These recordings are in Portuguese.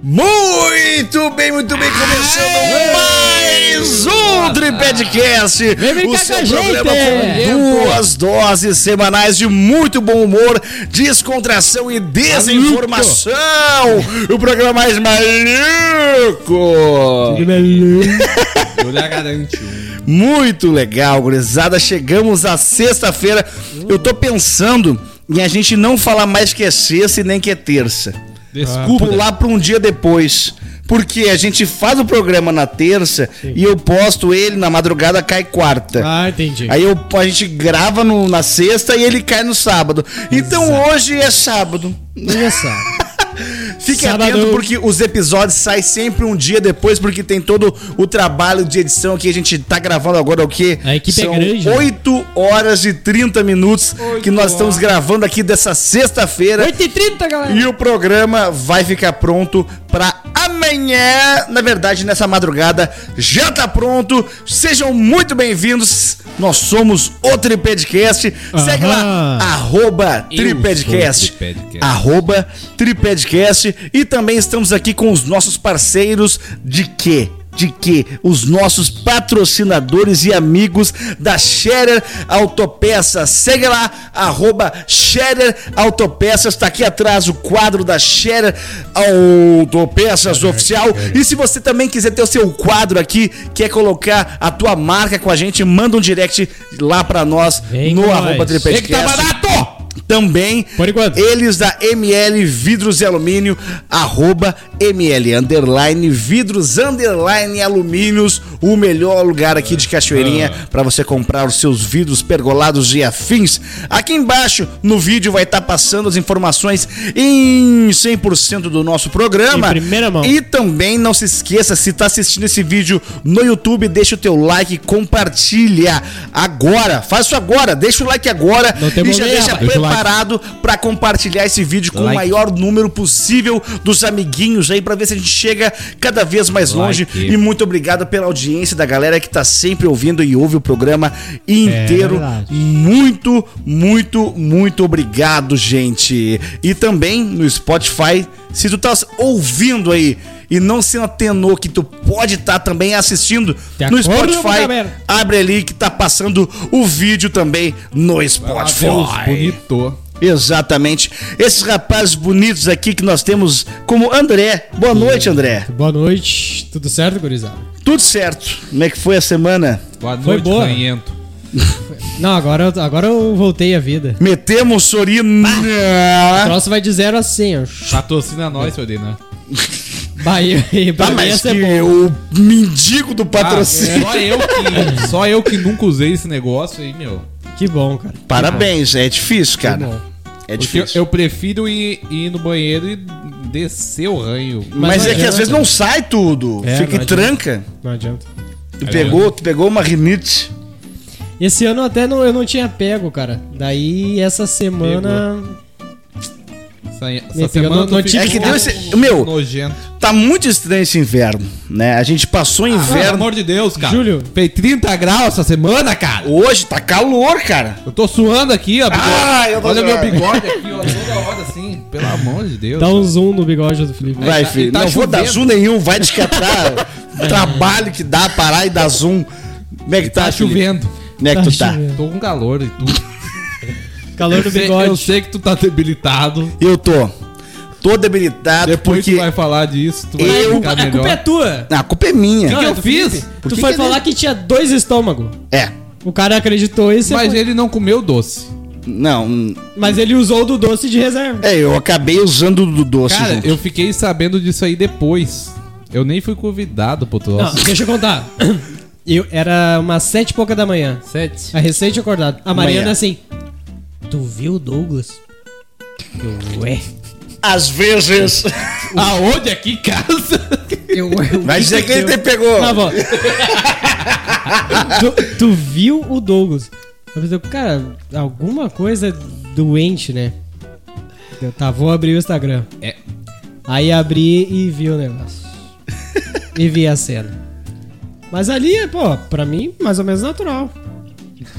Muito bem, muito bem, começando mais um Tripedcast, o seu programa gente. com duas doses semanais de muito bom humor, descontração e desinformação. O programa mais maluco. Eu lhe garanto. Muito legal, gurizada. Chegamos à sexta-feira. Eu tô pensando em a gente não falar mais que é sexta e nem que é terça. Desculpa. pular para um dia depois. Porque a gente faz o programa na terça e eu posto ele na madrugada, cai quarta. Ah, entendi. Aí eu, a gente grava no- na sexta e ele cai no sábado. Então hoje é sábado. Olha só. Fique Sábado. atento porque os episódios saem sempre um dia depois, porque tem todo o trabalho de edição que a gente tá gravando agora, o quê? A equipe é São grande, né? 8 horas e 30 minutos que nós estamos gravando aqui dessa sexta-feira. 8h30, galera. E o programa vai ficar pronto pra amanhã. Na verdade, nessa madrugada já tá pronto. Sejam muito bem-vindos. Nós somos o Tripedcast. Segue lá, arroba Eu Tripedcast. sou o Tripedcast. Arroba Tripedcast. E também estamos aqui com os nossos parceiros de quê? De que os nossos patrocinadores e amigos da Scherer Autopeças. Segue lá, arroba Scherer Autopeças. Tá aqui atrás o quadro da Scherer Autopeças Oficial. E se você também quiser ter o seu quadro aqui, quer colocar a tua marca com a gente, manda um direct lá pra nós Vem no arroba nós. Tem que tá barato! Também Por enquanto. eles da ML Vidros e Alumínio, arroba ML underline vidros underline alumínios, o melhor lugar aqui de Cachoeirinha para você comprar os seus vidros pergolados e afins. Aqui embaixo no vídeo vai estar passando as informações em 100% do nosso programa. Em primeira mão. E também não se esqueça, se tá assistindo esse vídeo no YouTube, deixa o teu like, compartilha agora. Faz isso agora, deixa o like agora e já deixa rapaz. Deixa o like. preparado pra compartilhar esse vídeo com o Like. maior número possível dos amiguinhos aí pra ver se a gente chega cada vez mais longe. Like. E muito obrigado pela audiência da galera que tá sempre ouvindo e ouve o programa inteiro. É muito, muito, muito obrigado, gente. E também no Spotify, se tu tá ouvindo aí e não se atenou que tu pode estar também assistindo De no acordo, Spotify, abre ali que tá passando o vídeo também no Spotify. Deus, bonito. Exatamente. Esses rapazes bonitos aqui que nós temos como André. Boa noite, André. Boa noite. Tudo certo, gurizada? Tudo certo. Como é que foi a semana? Boa Foi noite, boa. ranhento. Não, agora, eu- agora eu voltei à vida. Metemos O Sorina. troço vai de 0 a 100, ó. Patrocina nós, Odina. Bahia Tá, mim mas essa que é o mendigo do patrocínio. só, eu que, só eu que nunca usei esse negócio aí, meu. Que bom, cara. Parabéns, é difícil, cara. É Porque eu, difícil. eu prefiro ir, ir no banheiro e descer o ranho. Mas, Mas é que às vezes não sai tudo. É, Fica e tranca. Não adianta. Tu pegou, tu pegou uma rinite. Esse ano até não, eu não tinha pego, cara. Daí essa semana. Essa, semana no- tu no ficou É que deu esse. Meu, nojento. tá muito estranho esse inverno, né? A gente passou Pelo inverno. amor de Deus, cara. Júlio. Fez 30 graus essa semana, cara. Hoje tá calor, cara. Eu tô suando aqui, ó. bigode. Ah, eu tô Olha meu suando. bigode aqui, ó. Toda hora assim. Pelo amor de Deus. Dá um zoom no bigode do Felipe. Vai, tá- filho. tá não vou dar chovendo. zoom nenhum, vai descatar o trabalho que dá parar e dar zoom. Como é que tá, Tá Felipe? chovendo. Como é que Tá tu tá? chovendo. Tô com calor e tudo. Calor do Eu sei- bigode. Eu sei que tu tá debilitado. Eu tô. Tô debilitado Depois porque. tu vai falar disso, tu vai Eu- ficar a culpa melhor. é tua. Ah, a culpa é minha. que é eu fiz? Felipe. Tu que foi que falar ele- que tinha dois estômagos. É. O cara acreditou você Mas foi- ele não comeu doce. Não. Mas ele usou do doce de reserva. É, eu acabei usando do doce. Cara, junto. eu fiquei sabendo disso aí depois. Eu nem fui convidado pro Não, troço. deixa eu contar. Eu, era umas sete e pouca da manhã. Sete. A recente acordado. A Mariana Manhã. assim. Tu viu o Douglas? Eu, ué. Às vezes. Aonde? Aqui em casa? Eu, ué. o Vai que dizer que ele te pegou. Tá bom. tu, tu viu o Douglas? Eu pensei, cara, alguma coisa doente, né? Eu, tá, vou abrir o Instagram. É. Aí abri e vi o negócio. e vi a cena. Mas ali, pô, pra mim, mais ou menos natural.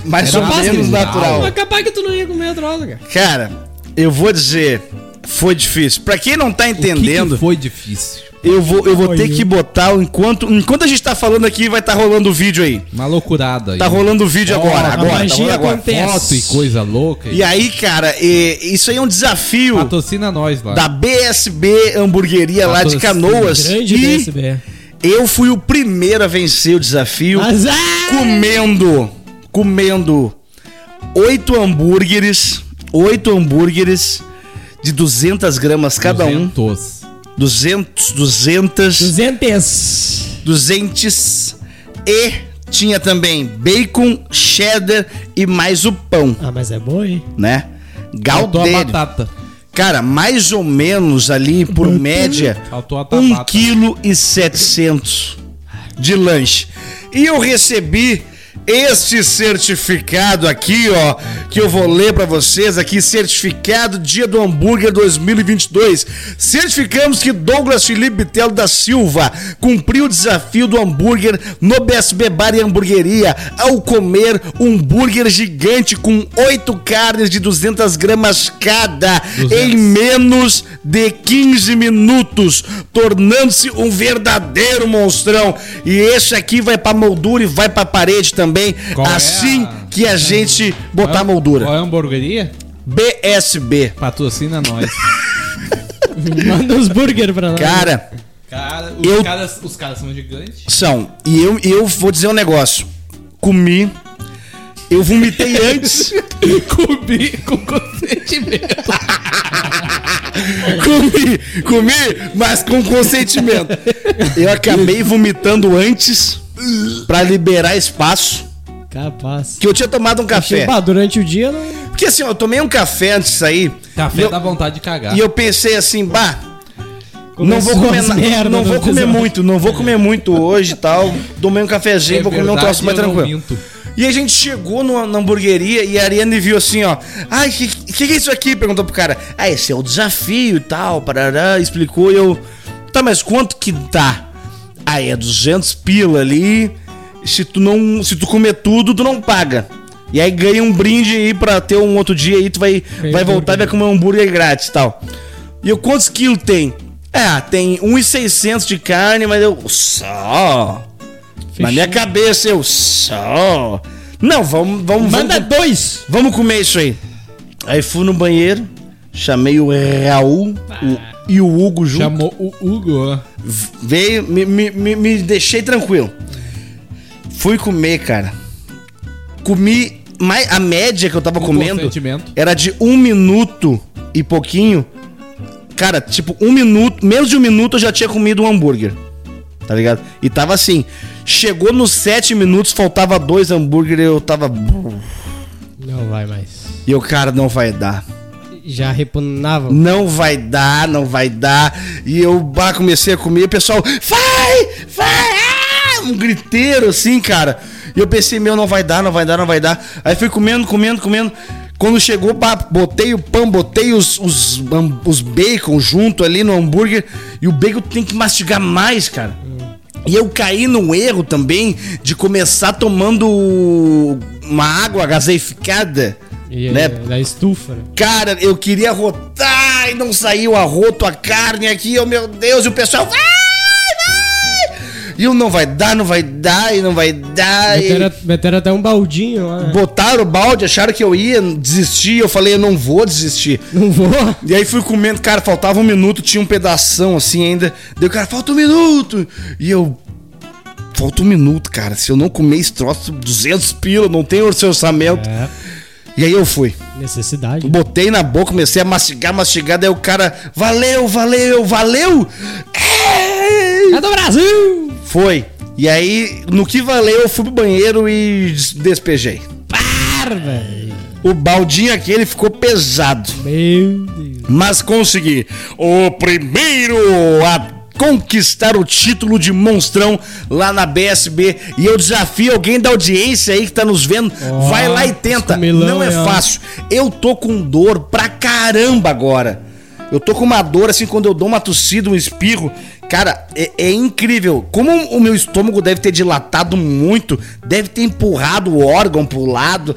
Mais Era ou menos natural. Mas capaz que tu não ia comer a droga, cara. Cara, eu vou dizer. Foi difícil. Pra quem não tá O que que entendendo. foi difícil? Eu vou, eu vou ter que botar enquanto. Enquanto a gente tá falando aqui, vai estar rolando o vídeo aí. Uma loucurada aí. Tá rolando o vídeo Ó, agora, a agora. tá magia rolando agora. acontece. Foto e coisa louca. E aí, cara, é, isso aí é um desafio Patrocina nós lá. da BSB Hamburgueria lá de. Canoas. Grande e BSB. eu fui o primeiro a vencer o desafio Azar! comendo, comendo oito hambúrgueres, oito hambúrgueres de 200 gramas cada um. 200. 200, 200, 200. 200 e tinha também bacon, cheddar e mais o pão, Ah, mas é bom, hein? né? Faltou a batata. Cara, mais ou menos ali, por média, Faltou a 1 tabata. kg e 700 de lanche. E eu recebi este certificado aqui, ó, que eu vou ler pra vocês aqui, certificado Dia do Hambúrguer 2022. Certificamos que Douglas Felipe Bitelo da Silva cumpriu o desafio do hambúrguer no BSB Bar e Hamburgueria ao comer um hambúrguer gigante com oito carnes de 200 gramas cada 200. em menos de 15 minutos, tornando-se um verdadeiro monstrão. E esse aqui vai pra moldura e vai pra parede também, Qual é assim a- que a gente botar Qual é- moldura. Qual é a hamburgueria? BSB. Patrocina nós. Manda uns burger pra nós. Cara, Cara, os, Eu- caras, os caras são gigantes. são. E eu, eu vou dizer um negócio. Comi. Eu vomitei antes. Comi com consentimento. comi, comi, mas com consentimento. Eu acabei vomitando antes pra liberar espaço. Capaz. Que eu tinha tomado um café. Bah, durante o dia não. Porque assim, ó, eu tomei um café antes de sair. Café e eu, dá vontade de cagar. e eu pensei assim, bah, não vou Começou comer merda não vou comer episódio. muito, não vou comer muito hoje e tal. Tomei um cafezinho, É vou comer um troço mais tranquilo. E a gente chegou numa, na hamburgueria e a Ariane viu assim, ó. Ai, que, que que é isso aqui? Perguntou pro cara. Ah, esse é o desafio e tal, parará, explicou e eu. Tá, mas quanto que dá? Ah, é 200 pila ali. Se tu não, se tu comer tudo, tu não paga. E aí ganha um brinde aí pra ter um outro dia aí, tu vai, vai voltar e vai comer um hambúrguer grátis e tal. E eu, quantos quilos tem? Ah, tem 1,600 de carne, mas eu. Só. Na minha cabeça, eu. Só. Não, vamos, vamos, Manda vamos, dois! vamos comer isso aí. Aí fui no banheiro, chamei o Raul o- e o Hugo junto. Chamou o Hugo. Veio, me, me, me, deixei tranquilo. Fui comer, cara. Comi. Mais, a média que eu tava Com comendo era de um minuto e pouquinho. Cara, tipo, um minuto, menos de um minuto eu já tinha comido um hambúrguer. Tá ligado? E tava assim. Chegou nos sete minutos, faltava dois hambúrguer eu tava. Não vai mais. E eu, cara, não vai dar. Já repugnava. Não vai dar, não vai dar. E eu bah, comecei a comer, o pessoal, vai, vai, ah! um griteiro assim, cara. E eu pensei, meu, não vai dar, não vai dar, não vai dar. Aí fui comendo, comendo, comendo. Quando chegou, bah, botei o pão, botei os, os, os bacon junto ali no hambúrguer. E o bacon tem que mastigar mais, cara. E eu caí no erro também de começar tomando uma água gaseificada. E, né? Da estufa. né? Cara, eu queria rotar e não saiu a roto, a carne aqui, oh meu Deus, e o pessoal vai, vai! E eu não vai dar, não vai dar, e não vai dar. e- Meteram, meteram até um baldinho lá. né? Botaram o balde, acharam que eu ia desistir, eu falei, eu não vou desistir. Não vou. E aí fui comendo, cara, faltava um minuto, tinha um pedação assim ainda. Deu, cara, falta um minuto. E eu. Falta um minuto, cara. Se eu não comer esse troço, 200 pila, não tem orçamento. É, E aí eu fui. necessidade. Botei na boca, comecei a mastigar, mastigar, daí o cara, valeu, valeu, valeu! É! É do Brasil! Foi. E aí, no que valeu, eu fui pro banheiro e des- despejei. Par, velho. O baldinho aquele ficou pesado, Meu Deus. mas consegui. O primeiro a conquistar o título de monstrão lá na BSB. E eu desafio alguém da audiência aí que tá nos vendo, Ó, vai lá e tenta. Não é fácil. Eu tô com dor pra caramba agora. Eu tô com uma dor assim quando eu dou uma tossida, um espirro. Cara, é, é incrível. Como o meu estômago deve ter dilatado muito, deve ter empurrado o órgão pro lado,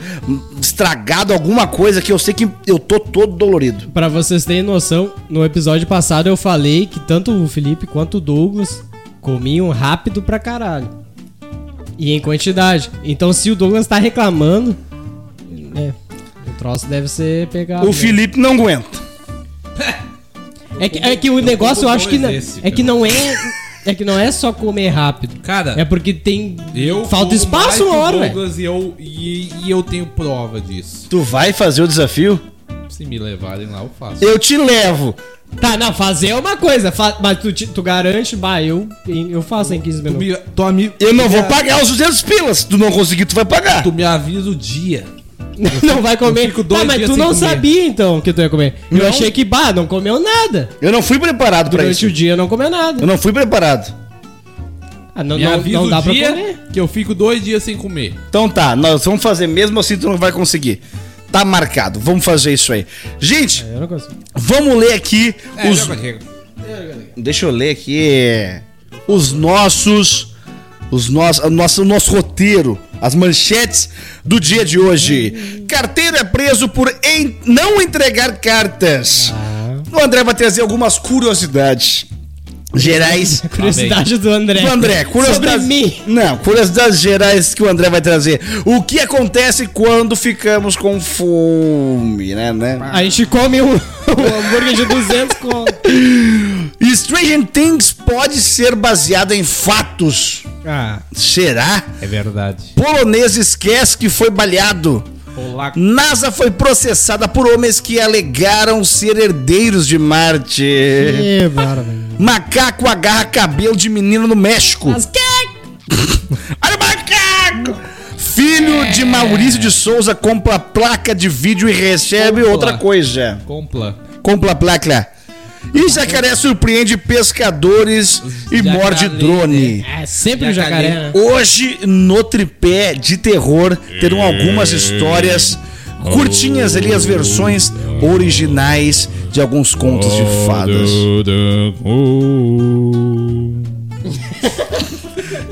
estragado alguma coisa que eu sei que eu tô todo dolorido. Pra vocês terem noção, no episódio passado eu falei que tanto o Felipe quanto o Douglas comiam rápido pra caralho. E em quantidade. Então se o Douglas tá reclamando, é, o troço deve ser pegado. O? Felipe não aguenta. É que, é que o negócio eu acho que não, esse, é que não é é que não é só comer rápido. Cara, É porque tem eu falta espaço uma hora, velho. E eu e, e eu tenho prova disso. Tu vai fazer o desafio? Se me levarem lá, eu faço. Eu te levo. Tá, não, fazer é uma coisa, fa- mas tu, te- tu garante, bah, eu, eu faço em 15 Tu minutos. me, tu, ami- Eu não vou pagar os 200 pilas. Se tu não conseguir, tu vai pagar. Tu me avisa o dia. Não vai comer. fico dois Tá, mas dias tu sem não comer. sabia então que tu ia comer. Eu Não. achei que, bah, não comeu nada. Eu não fui preparado pra Durante isso. o dia não comeu nada. Eu não fui preparado. Ah, não, Me não, avisa não dá o pra comer. que eu fico dois dias sem comer. Então tá, nós vamos fazer mesmo assim tu não vai conseguir. Tá marcado, vamos fazer isso aí. Gente, Eu não consigo. vamos ler aqui É, os. eu. Deixa eu ler aqui os nossos. Os nossos, o nosso, o nosso roteiro, as manchetes do dia de hoje. Carteiro é preso por en- não entregar cartas. O André vai trazer algumas curiosidades gerais. Curiosidade do André. Do André, curiosidades. Sobre mim. Não, curiosidades gerais que o André vai trazer. O que acontece quando ficamos com fome, né? né? A gente come um hambúrguer de 200 com... E Stranger Things pode ser baseado em fatos. Ah, É Será? verdade. Polonês esquece que foi baleado. Olá. NASA foi processada por homens que alegaram ser herdeiros de Marte. que. Macaco agarra cabelo de menino no México. Mas que... Olha o macaco! Filho de Maurício de Souza compra placa de vídeo e recebe Compla. outra coisa. Compla. Compra a placa. E jacaré surpreende pescadores e jacaré, morde drone. É sempre o Jacaré. jacaré, né? Hoje, no tripé de terror, terão algumas histórias curtinhas ali, as versões originais de alguns contos de fadas. O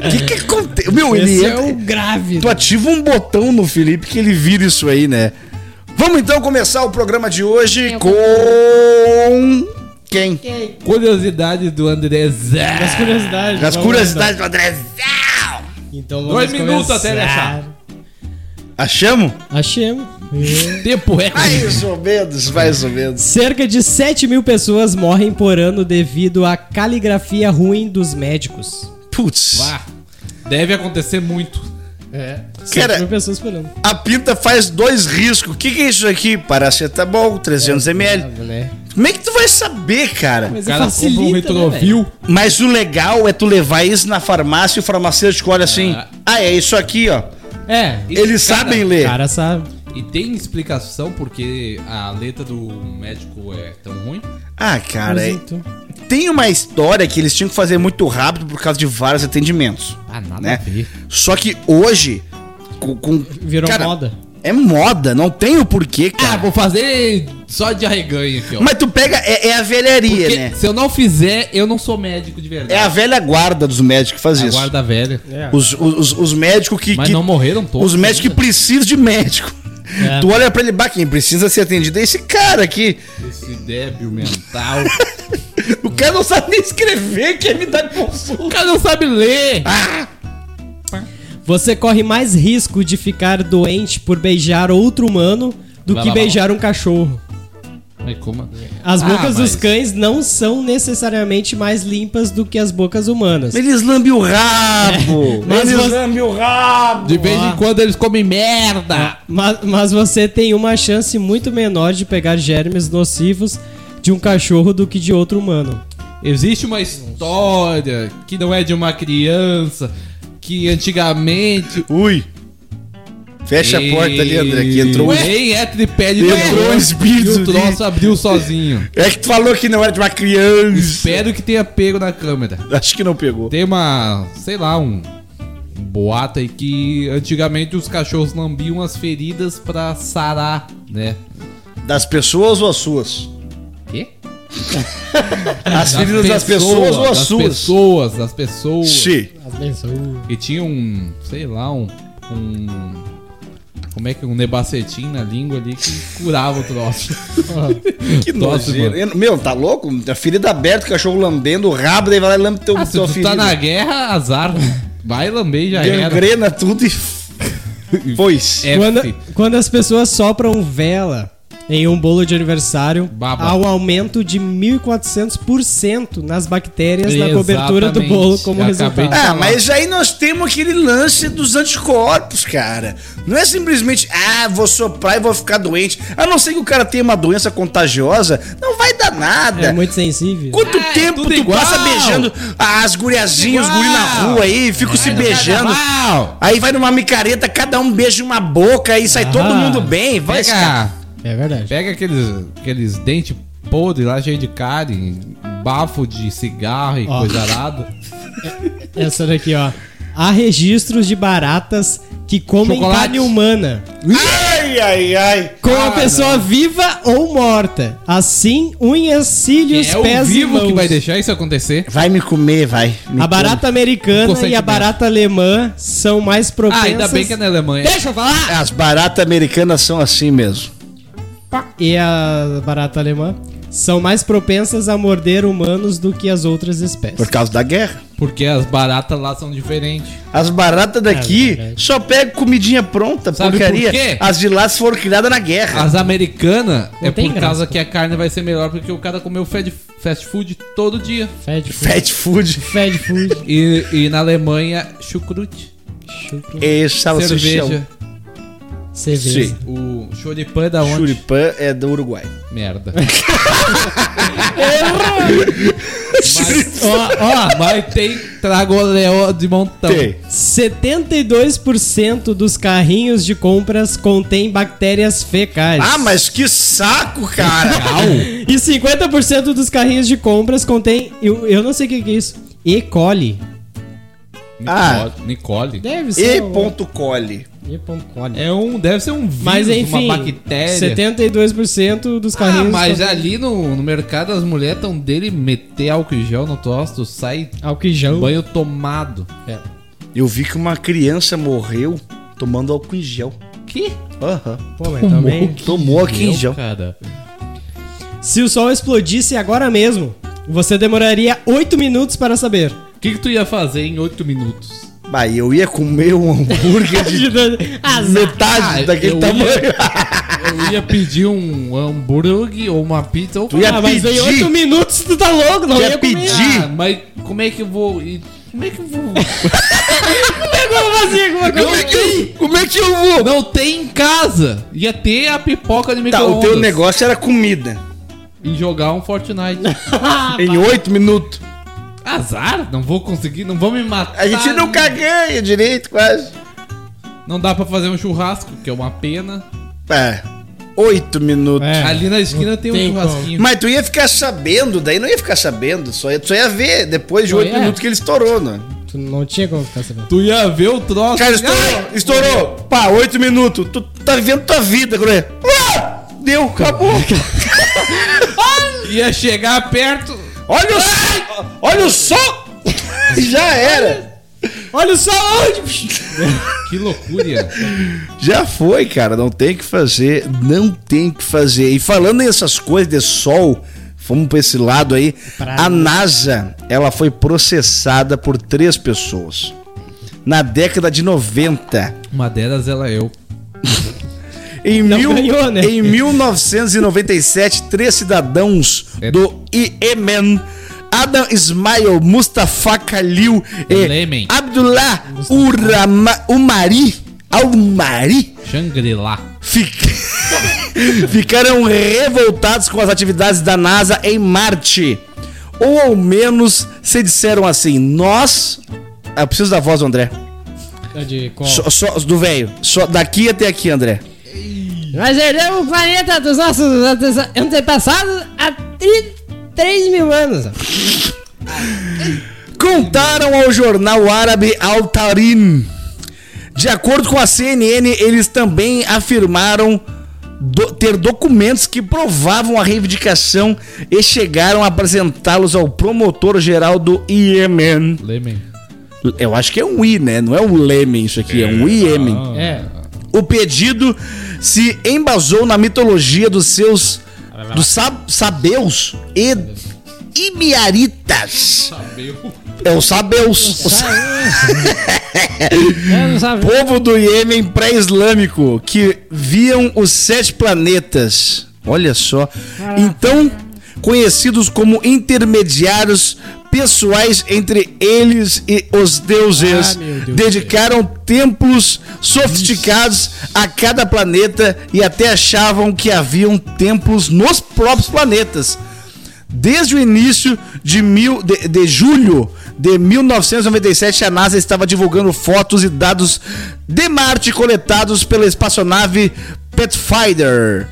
que que acontece? Meu, ele Esse é entra- o grave. Tu ativa um botão no Felipe que ele vira isso aí, né? Vamos então começar o programa de hoje com. Quem? Curiosidade do André Zé. As curiosidades. As curiosidades do André. lá, Então vamos Dois minutos começar. até achar. Achamos? Achemos. Tempo é. Mais ou menos, mais ou menos. Cerca de 7 mil pessoas morrem por ano devido à caligrafia ruim dos médicos. Putz. Vá. Deve acontecer muito. É. 7 Cara- mil pessoas por ano. A pinta faz dois riscos. O que, que é isso aqui? Paracetamol, 300ml. né? Como é que tu vai saber, cara? Mas O cara compra um retrovil. Mas o legal é tu levar isso na farmácia e o farmacêutico olha assim: Ah. ah, é isso aqui, ó. É, Eles Cara, sabem o ler. cara sabe. E tem explicação porque a letra do médico é tão ruim? Ah, cara, é- Então, tem uma história que eles tinham que fazer muito rápido por causa de vários atendimentos. Ah, nada Né? a ver. Só que hoje, com. com- Virou cara, moda. É moda, não tem o porquê, Ah, cara. vou fazer só de arreganho aqui, ó. Mas tu pega, é, é a velharia, Porque né? se eu não fizer, eu não sou médico de verdade. É a velha guarda dos médicos que faz A isso. guarda velha. É. Os, os, os médicos que. Mas que- não morreram todos. Os médicos que ainda. precisam de médico. É. Tu olha pra ele, bah, quem precisa ser atendido é esse cara aqui. Esse débil mental. O cara não sabe nem escrever, quer me dar o consulta. cara não sabe ler. Ah, Você corre mais risco de ficar doente por beijar outro humano do Vai que lá, beijar um cachorro. Como? As Ah, bocas dos mas- cães não são necessariamente mais limpas do que as bocas humanas. eles lambem o rabo. Mas eles você- lambem o rabo. De vez em quando eles comem merda. Mas, mas você tem uma chance muito menor de pegar germes nocivos de um cachorro do que de outro humano. Existe uma história que não é de uma criança que antigamente. Ui. Fecha a porta ali, André, que entrou um... Nem é tripé de Entrou um espírito E o troço abriu sozinho. É que tu falou que não era de uma criança. Espero que tenha pego na câmera. Acho que não pegou. Tem uma, sei lá, um, um boato aí que antigamente os cachorros lambiam as feridas pra sarar, né? Das pessoas ou as suas? As feridas das pessoas ou as das suas? pessoas, das pessoas. Sim. As pessoas. E tinha um, sei lá, um. um como é que um nebacetim na língua ali que curava o troço. Que nojeiro. Eu- Meu, tá louco? A ferida aberta, o cachorro lambendo o rabo, daí vai lá e lambe teu, Ah, se tua tu ferida. tá na guerra, azar. Vai lamber e já era. Gangrena tudo e... Pois. F. Quando, quando as pessoas sopram vela em um bolo de aniversário, Baba. há um aumento de 1.400% nas bactérias na cobertura do Exatamente. bolo como resultado. Ah, mas aí nós temos aquele lance dos anticorpos, cara. Não é simplesmente, ah, vou soprar e vou ficar doente. A não ser que o cara tenha uma doença contagiosa, não vai dar nada. É muito sensível. Quanto é tempo tu igual. passa beijando as guriazinhas, os guri na rua aí, ficam se beijando. Aí vai numa micareta, cada um beija uma boca, aí sai todo Ah. mundo bem. Vai, cara. É verdade. pega aqueles, aqueles dentes podres lá, cheio de cárie, bafo de cigarro e Ó. coisa arada. Essa daqui, ó. Há registros de baratas que comem Chocolate. carne humana. Ai, ai, ai. Com a Ah, pessoa viva ou morta. Assim, unhas, cílios, é o pés e vivo mãos. que vai deixar isso acontecer. Vai me comer, vai. Me A barata americana e a barata alemã são mais propensas... Ah, ainda bem que é na Alemanha. Deixa eu falar! come. As baratas americanas são assim mesmo. E a barata alemã são mais propensas a morder humanos do que as outras espécies. Por causa da guerra. Porque as baratas lá são diferentes. As baratas daqui É só pegam comidinha pronta, Sabe porcaria. por quê? As de lá foram criadas na guerra. As americanas é tem por graça, causa que a carne vai ser melhor porque o cara comeu fast, fast food todo dia. Fast food. Fat food. Fast food. E, e na Alemanha, chucrute. Chucro. E salsichão. Cerveja. Cerveja. Sim. O choripã é da onde? Churipã é do Uruguai. Merda. Ó, ó. Mas tem tragoleó de montão. Tem. 72% dos carrinhos de compras contém bactérias fecais. Ah, mas que saco, cara. E 50% dos carrinhos de compras contém. Eu, eu não sei o que que é isso. E. coli. Ah. Nicole. Deve e ser. um- ponto cole. Coli. É um, deve ser um vírus, Mas enfim, uma bactéria. 72% dos Ah, carrinhos. mas contém ali no, no mercado as mulheres estão dele meter álcool em gel no tosto, sai Alquijão. banho tomado. É. Eu vi que uma criança morreu tomando álcool em gel. Que? Aham. Pô, mas também. Tomou álcool em gel. cara. Se o sol explodisse agora mesmo, você demoraria 8 minutos para saber. O que, que tu ia fazer em 8 minutos? Bah, eu ia comer um hambúrguer de Azar. metade Ah, daquele eu tamanho. Eu ia pedir um hambúrguer ou uma pizza ou Tu ia Ah, mas em pedir. 8 minutos tu tá louco, não Tu ia ia comer. pedir. Ah, mas como é que eu vou. e- Como é que eu vou. Como é que eu- Como é que, como é que eu vou? Não tem em casa! Ia ter a pipoca de Tá, micro-ondas. o teu negócio era comida. E jogar um Fortnite. Em oito minutos. Azar? Não vou conseguir, não vou me matar. A gente nunca ganha direito, quase. Não dá pra fazer um churrasco, que é uma pena. É, oito minutos. É. Ali na esquina tem um tem churrasquinho. Mas tu ia ficar sabendo, daí não ia ficar sabendo, só ia, tu só ia ver depois de oito minutos que ele estourou, né? Tu não tinha como ficar sabendo. Tu ia ver o troço. Cara, estourou, estourou, pá, oito minutos, tu tá vivendo tua vida, Groé. Ah, deu, acabou. Ia chegar perto. Olha o sol, olha o sol, já era. Olha só onde! Que loucura. Já foi, cara, não tem o que fazer, não tem o que fazer. E falando nessas coisas de sol, vamos pra esse lado aí, Pra a. NASA, ela foi processada por três pessoas. Na década de 90. Uma delas ela é eu. Em, Não mil, ganhou, né? em 1997, três cidadãos É. do Iêmen, Adam Ismail, Mustafa Khalil e Yemen. Abdullah Urama, Umari, Al-Mari, Shangri-La. fic- ficaram revoltados com as atividades da NASA em Marte. Ou ao menos se disseram assim: Nós. Eu preciso da voz do André. É De qual? Só, só- do velho. Só daqui até aqui, André. Nós herdamos o planeta dos nossos ante- antepassados há 3 mil anos. Contaram ao jornal árabe Al Tarim. De acordo com a CNN, eles também afirmaram do- ter documentos que provavam a reivindicação e chegaram a apresentá-los ao promotor geral do Iêmen. Lemen. Eu acho que é um I, né? Não é um Lemen isso aqui, é um Iêmen. É. O pedido se embasou na mitologia dos seus dos sab, sabeus e imiaritas. É o sabeus. O sa- É, povo do Iêmen pré-islâmico que viam os sete planetas. Olha só. Então, conhecidos como intermediários pessoais entre eles e os deuses, Ah, meu Deus. Dedicaram templos sofisticados a cada planeta e até achavam que haviam templos nos próprios planetas. Desde o início de, mil, de, de julho de 1997, a NASA estava divulgando fotos e dados de Marte coletados pela espaçonave Pathfinder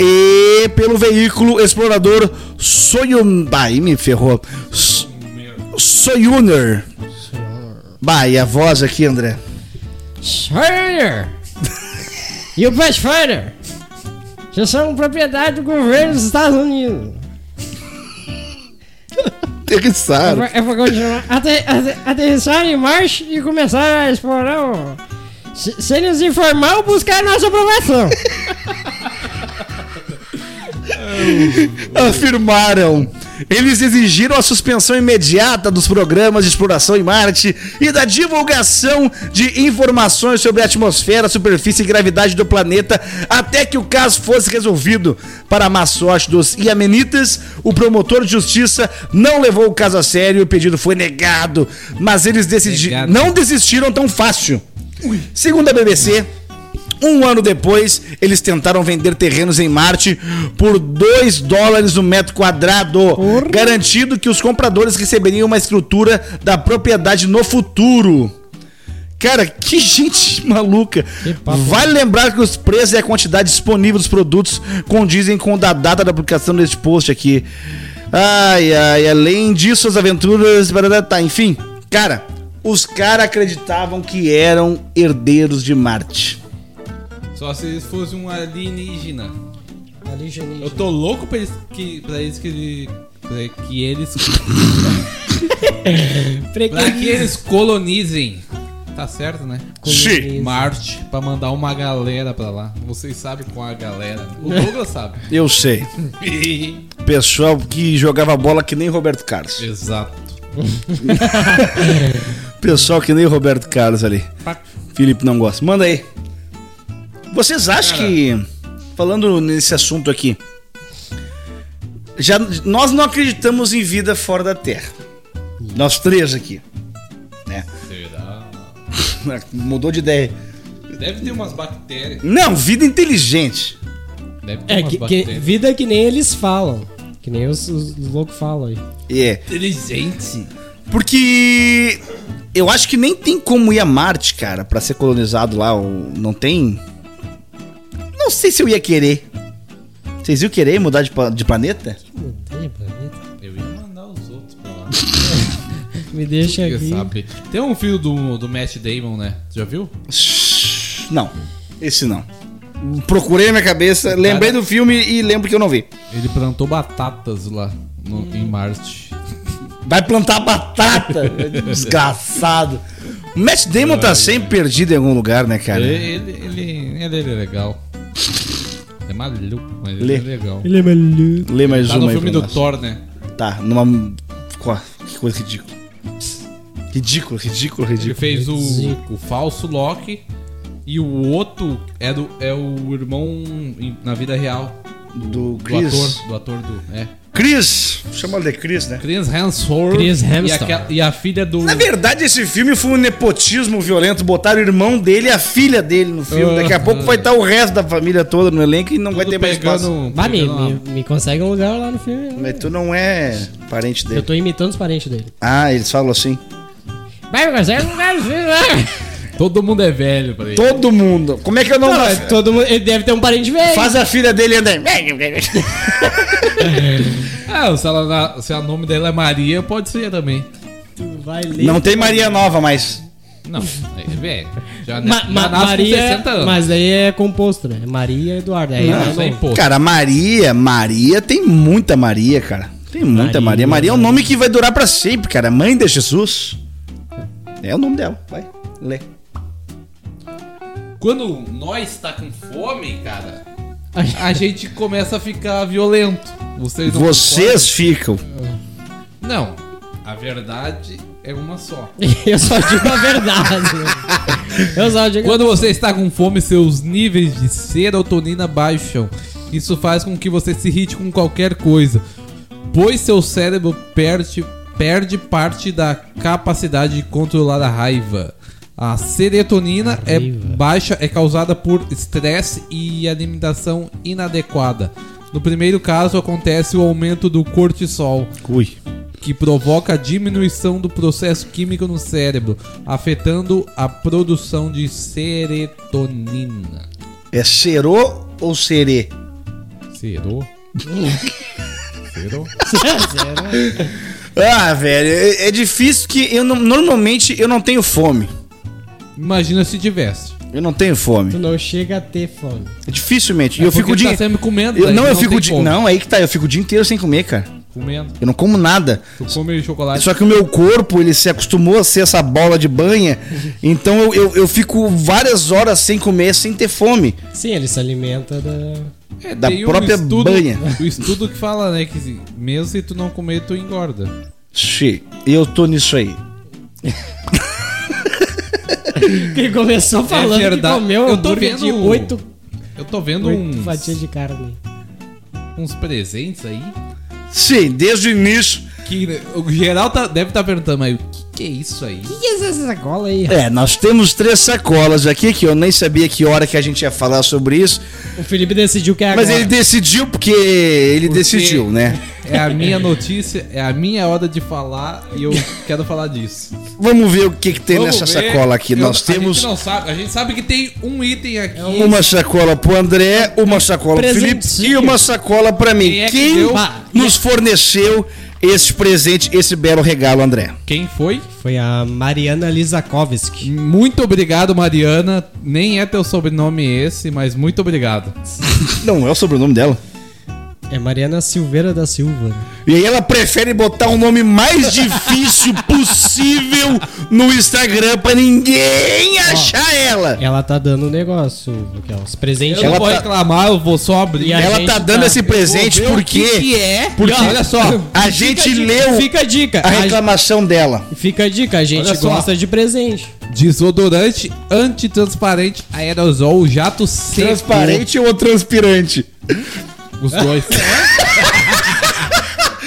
e pelo veículo explorador Soyun... Aí me ferrou. Soyuner. Bah, e a voz aqui, André? Pathfinder! E o Pathfinder? Já são propriedade do governo dos Estados Unidos. Ele sabe. É pra continuar. Ater, ater, aterrissar em Marte e começar a explorar o. Se, se nos informar ou buscar a nossa aprovação. afirmaram. Eles exigiram a suspensão imediata dos programas de exploração em Marte e da divulgação de informações sobre a atmosfera, superfície e gravidade do planeta até que o caso fosse resolvido. Para a má sorte dos iemenitas, o promotor de justiça não levou o caso a sério e o pedido foi negado. Mas eles decidi- Negado. não desistiram tão fácil. Segundo a BBC, um ano depois, eles tentaram vender terrenos em Marte por 2 dólares o metro quadrado, garantindo que os compradores receberiam uma escritura da propriedade no futuro. Cara, que gente maluca. Vale lembrar que os preços e a quantidade disponível dos produtos condizem com a data da publicação deste post aqui. Ai, ai, além disso, as aventuras. Tá, enfim, cara, os caras acreditavam que eram herdeiros de Marte. Só se eles fossem um alienígena. Ali, Eu tô louco pra eles que, pra eles que, ele- pra que eles pra que eles colonizem. Tá certo, né? Sim. Marte pra mandar uma galera pra lá. Vocês sabem qual é a galera. O Douglas sabe. Eu sei. Pessoal que jogava bola que nem Roberto Carlos. Exato. Pessoal que nem Roberto Carlos ali. Felipe não gosta. Manda aí. Vocês acham que. Falando nesse assunto aqui. Já, nós não acreditamos em vida fora da Terra. Nós três aqui. Né? Será? Mudou de ideia. Deve ter umas bactérias. Não, vida inteligente. Deve ter É, umas que, que- bactérias. vida que nem eles falam. Que nem os, os, os loucos falam aí. É. Inteligente. Porque eu acho que nem tem como ir a Marte, cara, pra ser colonizado lá. Não tem. Não sei se eu ia querer. Vocês iam querer mudar de, de planeta? Mudei planeta. Eu ia mandar os outros pra lá. Me deixa Quem aqui. sabe? Tem um filho do, do Matt Damon, né? Já viu? Não, esse não. Procurei na minha cabeça, lembrei do filme e lembro que eu não vi. Ele plantou batatas lá no- em Marte. Vai plantar batata, desgraçado. O Matt Damon tá sempre perdido em algum lugar, né, cara? Ele, ele, ele, ele é legal. É maluco, mas Lê. ele é legal. Ele é maluco. Lê mais Tá uma no aí filme do nós. Thor, né? Tá, numa. Que coisa ridícula. Ridículo, ridículo, Ele ridículo. fez o, o falso Loki e o outro é, do, é o irmão na vida real Do do Chris. ator. Do ator do. É. Chris, chama de Chris, né? Chris Hemsworth. Chris e, Hemsworth. aquela- e a filha do. Na verdade, esse filme foi um nepotismo violento. Botaram o irmão dele e a filha dele no filme. Daqui a pouco vai estar o resto da família toda no elenco e não vai ter mais espaço. pegando, Bah, me, pegando uma- me, me consegue um lugar lá no filme. Mas tu não é parente Eu dele. tô imitando os parentes dele. Ah, eles falam assim. Vai, me consegue um lugar no filme lá. Todo mundo é velho pra ele. Todo mundo. Como é que eu não. Não, mas todo mundo, ele deve ter um parente velho. Faz a filha dele andar. Ah, se, ela, se o nome dela é Maria, pode ser também. Tu vai ler. Não tem Maria Nova mais. Não, é velho. Já, Ma- já ma- nasce Maria, com 60 anos. mas daí é composto, né? Maria Eduardo. Aí Não, é é imposto. Cara, Maria, Maria, tem muita Maria, cara. Tem muita Maria. Maria, Maria é um nome que vai durar pra sempre, cara. Mãe de Jesus. É o nome dela. Vai, lê. Quando nós tá com fome, cara, a gente começa a ficar violento. Vocês não Vocês ficam. Não, a verdade é uma só. Eu só digo a verdade. Eu só digo Quando você está com fome, seus níveis de serotonina baixam. Isso faz com que você se irrite com qualquer coisa, pois seu cérebro perde, perde parte da capacidade de controlar a raiva. A serotonina é Raiva. baixa é causada por estresse e alimentação inadequada. No primeiro caso, acontece o aumento do cortisol, Ui. que provoca a diminuição do processo químico no cérebro, afetando a produção de serotonina. É serô ou serê? Serou? Sério? Ah, velho, é, é difícil que eu não, normalmente eu não tenho fome. Imagina se tivesse. Eu não tenho Tu fome. não chega a ter fome. Dificilmente. E É eu fico o porque dia. tá sempre comendo, eu, não, tu eu não fico fome. Não, aí que tá. Eu fico o dia inteiro sem comer, cara. Comendo. Eu não como nada. Tu come chocolate. Só que o meu corpo, ele se acostumou a ser essa bola de banha. Então eu, eu, eu fico várias horas sem comer, sem ter fome. Sim, ele se alimenta da. É, da tem própria estudo, banha. O estudo que fala, né, que mesmo se tu não comer, tu engorda. Xê, eu tô nisso aí. Que começou falando verdade. que comeu Eu tô hambúrguer de vendo- oito, Eu tô vendo uns, fatias de carne. uns presentes aí. Sim, desde o início. Que o geral tá, deve estar perguntando, mas o que, que é isso aí? Que é essa sacola aí? É, nós temos três sacolas aqui, que eu nem sabia que hora que a gente ia falar sobre isso. O Felipe decidiu que é Mas agora. ele decidiu porque ele Porque decidiu, né? É a minha notícia, é a minha hora de falar e eu quero falar disso. Vamos ver o que, que tem Vamos nessa ver. sacola aqui. Eu- nós A temos gente não sabe, a gente sabe que tem um item aqui. uma sacola pro André, uma sacola pro Felipe e uma sacola pra mim. Quem é que Quem nos forneceu esse presente, esse belo regalo, André? Quem foi? Foi a Mariana Lizakovski. Muito obrigado, Mariana. Nem é teu sobrenome esse, mas muito obrigado. Não é o sobrenome dela. É Mariana Silveira da Silva. E aí ela prefere botar o nome mais difícil possível no Instagram pra ninguém achar ela. Ela tá dando um negócio, aqui, ó, os presentes. Eu Ela não vou tá- reclamar, eu vou só abrir. E a Ela tá dando tá- esse presente porque que que é? porque E olha só, a gente Fica a dica, leu Fica a dica. a A, reclamação dela. fica a dica, a gente gosta de presente. Desodorante antitransparente aerosol jato seco. Transparente ou transpirante? Os dois.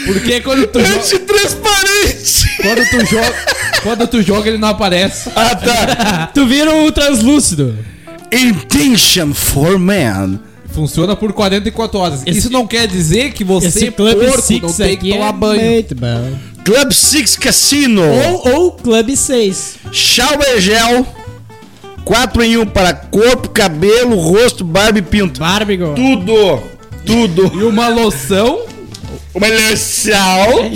Porque quando tu, jo Antitransparente! quando tu joga, quando tu joga ele não aparece. Ah, tá. Tu vira o translúcido. Intention for Man. Funciona por 44 horas. Esse- Isso não quer dizer que você, Esse porco, Club não Six tem que aqui tomar é banho. muito bom. Club Six Casino. Ou, ou Club 6. Shower Gel. 4 em 1 para corpo, cabelo, rosto, barba e pinto. Bárbaro. Tudo. Tudo. E uma loção. Uma loção.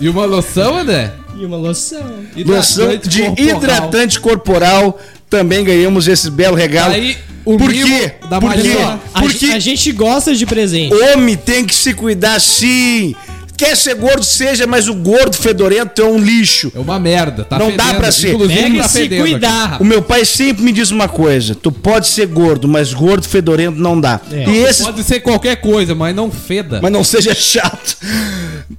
E uma loção, André? E uma loção. Loção Hidratante de corporal. hidratante corporal. Também ganhamos esse belo regalo. Aí, o Por quê? da Por quê? Porque a gente gosta de presente. homem tem que se cuidar sim. Quer ser gordo, seja, mas o gordo fedorento é um lixo. É uma merda. Tá Não dá fedendo. pra ser. Inclusive, Pega tá se fedendo cuidar, O rapaz. meu pai sempre me diz uma coisa: tu pode ser gordo, mas gordo fedorento não dá. É. E aqui. esse. Pode ser qualquer coisa, mas não feda. Mas não seja chato.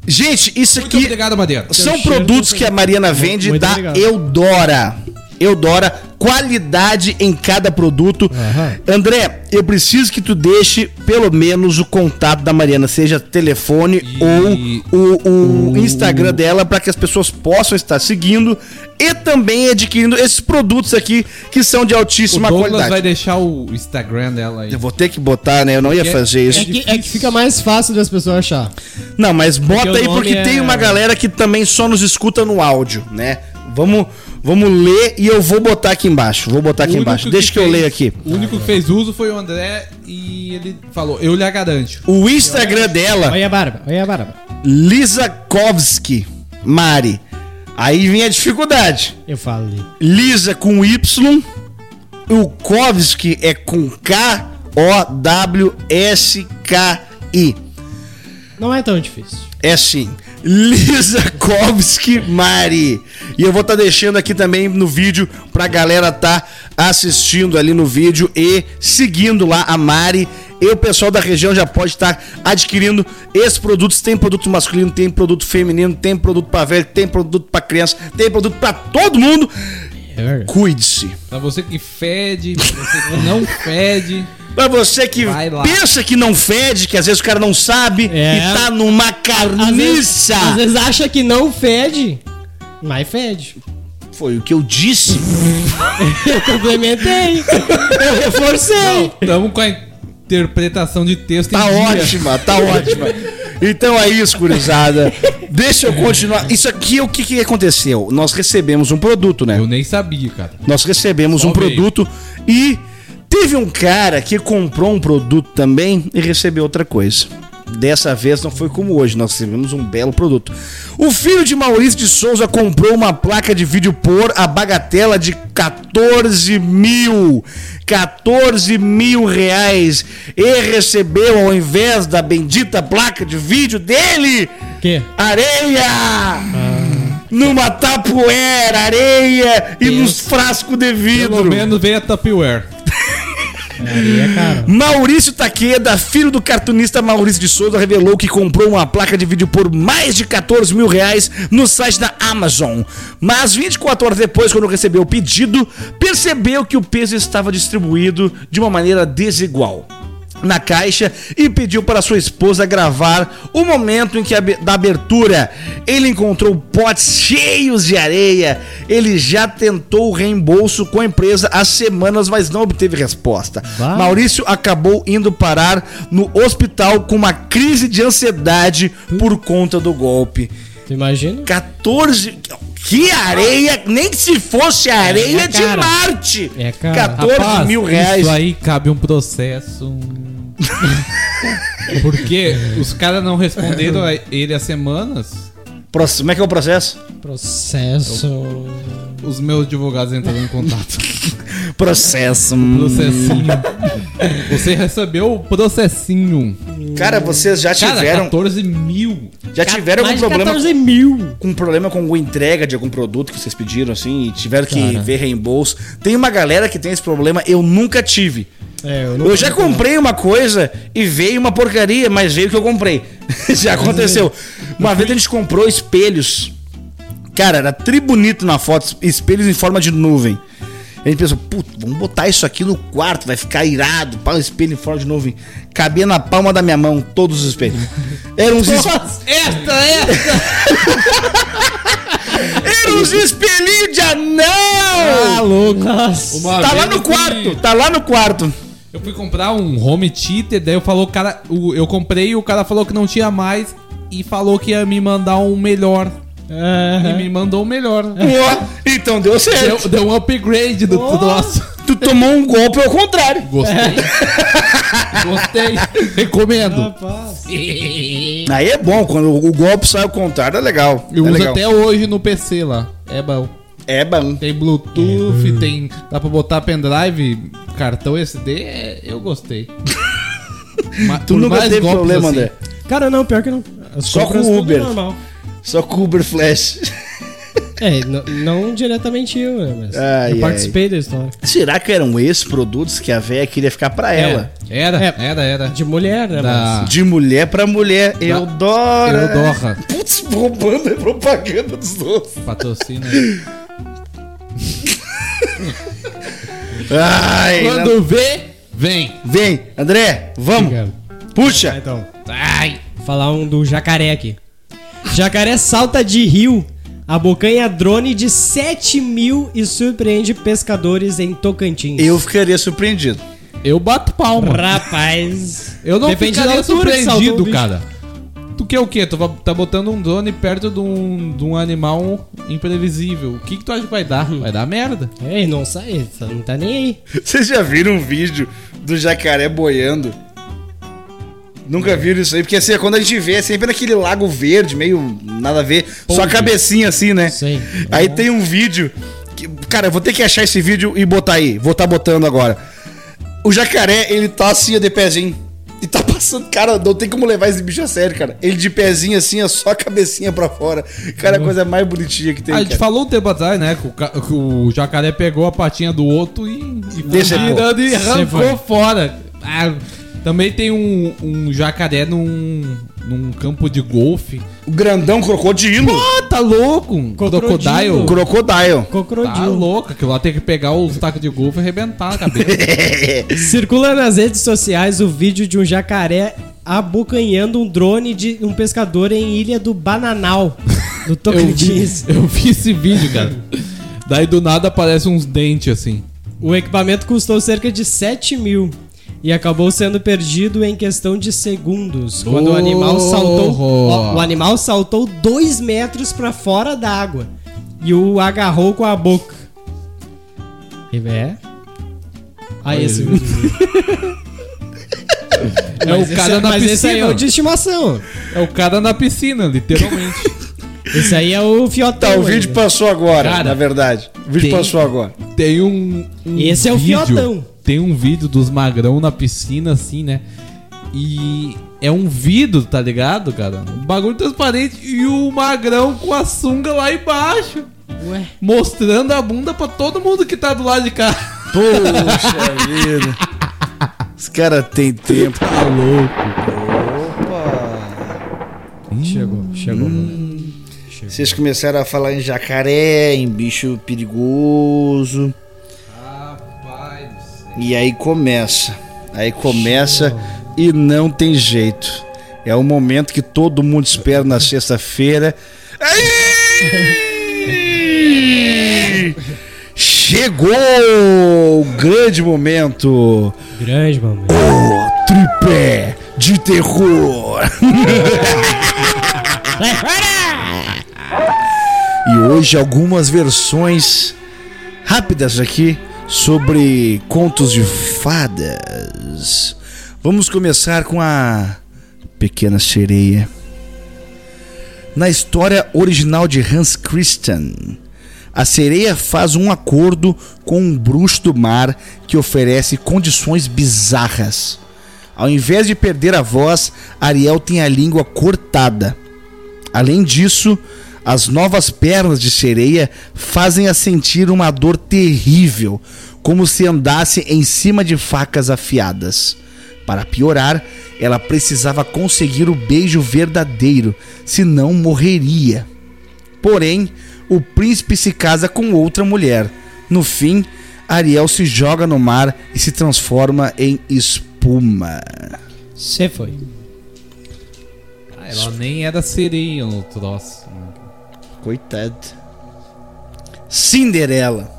Gente, isso Muito aqui obrigado, Mariana. são produtos que a Mariana vende Muito da obrigado. Eudora. Eudora, qualidade em cada produto. Aham. André, eu preciso que tu deixe pelo menos o contato da Mariana, seja telefone E- ou o, o Instagram dela, para que as pessoas possam estar seguindo e também adquirindo esses produtos aqui que são de O altíssima Douglas qualidade. vai deixar o Instagram dela aí. Eu vou ter que botar, né? Eu não ia Porque fazer isso. É que, é que fica mais fácil das pessoas achar. Não, mas bota o aí porque é- tem uma galera que também só nos escuta no áudio, né? Vamos, vamos ler e eu vou botar aqui embaixo. Vou botar aqui embaixo. Deixa que eu fez- leio aqui. O único que fez uso foi o André e ele falou, eu lhe garanto. O Instagram dela, Olha a barba, olha a barba. Lisakovski Mari. Aí vem a dificuldade. Eu falei. Lisa com Y, o Kovski é com K-O-W-S-K-I. Não é tão difícil. É assim, Lisa Kovski Mari. E eu vou estar deixando aqui também no vídeo pra galera tá assistindo ali no vídeo e seguindo lá a Mari. E o pessoal da região já pode estar adquirindo esses produtos. Tem produto masculino, tem produto feminino, tem produto pra velho, tem produto pra criança, tem produto pra todo mundo. É. Cuide-se. Pra você que fede, pra você que não fede. Pra você que pensa que não fede, que às vezes o cara não sabe É. e tá numa Às vezes, carniça. às vezes acha que não fede, mas fede. Foi o que eu disse. Eu complementei. Eu reforcei. Tamo com a interpretação de texto Tá em dia. ótima, tá ótima. Então é isso, gurizada. Deixa eu continuar. Isso aqui, o que, que aconteceu? Nós recebemos um produto, né? Eu nem sabia, cara. Nós recebemos Só um veio. produto e teve um cara que comprou um produto também e recebeu outra coisa. Dessa vez não foi como hoje, nós recebemos um belo produto. O filho de Maurício de Souza comprou uma placa de vídeo por a bagatela de 14 mil. 14 mil reais. E recebeu, ao invés da bendita placa de vídeo dele, Que? areia! Numa tapoeira, areia e nos frascos de Pelo vidro. menos veio a Tupperware. Cara. Maurício Taqueda, filho do cartunista Maurício de Souza, revelou que comprou uma placa de vídeo por mais de 14 mil reais no site da Amazon. Mas 24 horas depois, quando recebeu o pedido, percebeu que o peso estava distribuído de uma maneira desigual. Na caixa e pediu para sua esposa gravar o momento em que da abertura ele encontrou potes cheios de areia. Ele já tentou o reembolso com a empresa há semanas, mas não obteve resposta. Vai. Maurício acabou indo parar no hospital com uma crise de ansiedade por conta do golpe. Tu imagina? 14. Que areia! Nem que se fosse areia É, de cara. Marte! É, cara. 14 Rapaz, mil reais. Isso aí cabe um processo. Porque os caras não responderam a ele há semanas. Proce- Como é que é o processo? Processo. Os meus advogados entraram em contato. Processo. Processinho. Você recebeu o processinho. Cara, vocês já Cara, tiveram, 14 mil. já tiveram algum problema 14 mil. com problema com alguma entrega de algum produto que vocês pediram assim e tiveram que Cara. ver reembolso? Tem uma galera que tem esse problema, eu nunca tive. É, eu, Eu já comprei uma coisa e veio uma porcaria, mas veio o que eu comprei. já aconteceu. Uma vez a gente comprou espelhos. Cara, era tri bonito na foto, espelhos em forma de nuvem. A gente pensou, puta, vamos botar isso aqui no quarto, vai ficar irado, pá, um espelho em forma de nuvem. Cabia na palma da minha mão, todos os espelhos. Eram uns, es- Esta, esta! eram uns espelhinhos de anão! Ah, louco. Nossa. Tá lá no fui- quarto, tá lá no quarto. Eu fui comprar um home theater, daí eu falou, o cara, o- eu comprei e o cara falou que não tinha mais e falou que ia me mandar um melhor. E me mandou um melhor. Ó, então deu certo. Deu, deu um upgrade do, do nosso. Tu tomou um golpe ao contrário. Gostei. Gostei. Recomendo. Rapaz. Aí é bom, quando o golpe sai ao contrário, é legal. Eu é uso legal. até hoje no PC lá. É bom. É bom. Tem Bluetooth, tem. Dá pra botar pendrive, cartão SD. é- eu gostei. Ma- Tu por nunca teve problema, assim. André. Cara, não, pior que não. As Só com o Uber. normal. Só com o Uber Flash. É, n- não diretamente eu, né? Mas Ai, eu participei da história. Será que eram esses produtos que a véia queria ficar pra ela? Era, É. era, era. De mulher, né? Da- De mulher pra mulher. Eudora. Eudora. Putz, roubando a propaganda dos doces. Patrocina. Ai, não- Quando vê, vem. Vem, André, vamos. Obrigado. Puxa. Então, Ai. falar um do jacaré aqui. Jacaré salta de rio, abocanha drone de 7 mil e surpreende pescadores em Tocantins. Eu ficaria surpreendido. Eu bato palma. Rapaz. Eu não Depende ficaria surpreendido, cara. Tu quer o quê? Tu tá botando um drone perto de um, de um animal imprevisível. O que, que tu acha que vai dar? Vai dar merda. Ei, não sai, não tá nem aí. Vocês já viram um vídeo do jacaré boiando? Nunca viram isso aí, porque assim, quando a gente vê, é sempre naquele lago verde, meio nada a ver, só a cabecinha assim, né? Sim. Aí tem um vídeo. Que, cara, eu vou ter que achar esse vídeo e botar aí. Vou estar botando agora. O jacaré, ele tá assim, ó, de pezinho. E tá passando, cara, não tem como levar esse bicho a sério, cara. Ele de pezinho assim, ó, só a cabecinha pra fora. Cara, a coisa mais bonitinha que tem. A gente cara. falou um tempo atrás, né? Que o, que o jacaré pegou a patinha do outro e, e foi Decepou. girando e arrancou foi. fora. Ah, também tem um, um jacaré num, num campo de golfe. O grandão crocodilo. Ah, tá louco! Um Crocodilo. Crocodile. Crocodile. Tá Crocodilo. louco, aquilo lá tem que pegar os tacos de golfe e arrebentar a cabeça. Circula nas redes sociais o vídeo de um jacaré abocanhando um drone de um pescador em Ilha do Bananal, no eu, vi, Tocantins. eu vi esse vídeo, cara. Daí do nada aparece uns dentes assim. O equipamento custou cerca de 7 mil e acabou sendo perdido em questão de segundos, quando o animal saltou. Ó, o animal saltou 2 metros pra fora d'água e o agarrou com a boca. É? Aí esse vídeo. É o cara esse, na mas esse aí é o piscina. de estimação. É o cara na piscina, literalmente. Esse aí é o fiotão. Tá, o vídeo ainda. passou agora, Cara, na verdade. O vídeo tem- passou agora. Tem um, um Esse é o vídeo, fiotão. Tem um vídeo dos magrão na piscina, assim, né? E é um vidro, tá ligado, cara? Um bagulho transparente e o magrão com a sunga lá embaixo. Ué. Mostrando a bunda pra todo mundo que tá do lado de cá. Poxa vida. Os caras têm tempo. Tá louco. Opa. Chegou, chegou. Vocês começaram a falar em jacaré, em bicho perigoso. E aí começa. Aí começa e não tem jeito. É o momento que todo mundo espera na sexta-feira. Chegou o grande momento. Grande, mamãe. O tripé de terror. E hoje algumas versões rápidas aqui sobre contos de fadas. Vamos começar com a Pequena Sereia. Na história original de Hans Christian, a sereia faz um acordo com um bruxo do mar que oferece condições bizarras. Ao invés de perder a voz, Ariel tem a língua cortada. Além disso, as novas pernas de sereia fazem-a sentir uma dor terrível, como se andasse em cima de facas afiadas. Para piorar, ela precisava conseguir o beijo verdadeiro, senão morreria. Porém, o príncipe se casa com outra mulher. No fim, Ariel se joga no mar e se transforma em espuma. Você foi. Ah, ela nem era sereia no troço. Coitado. Cinderela.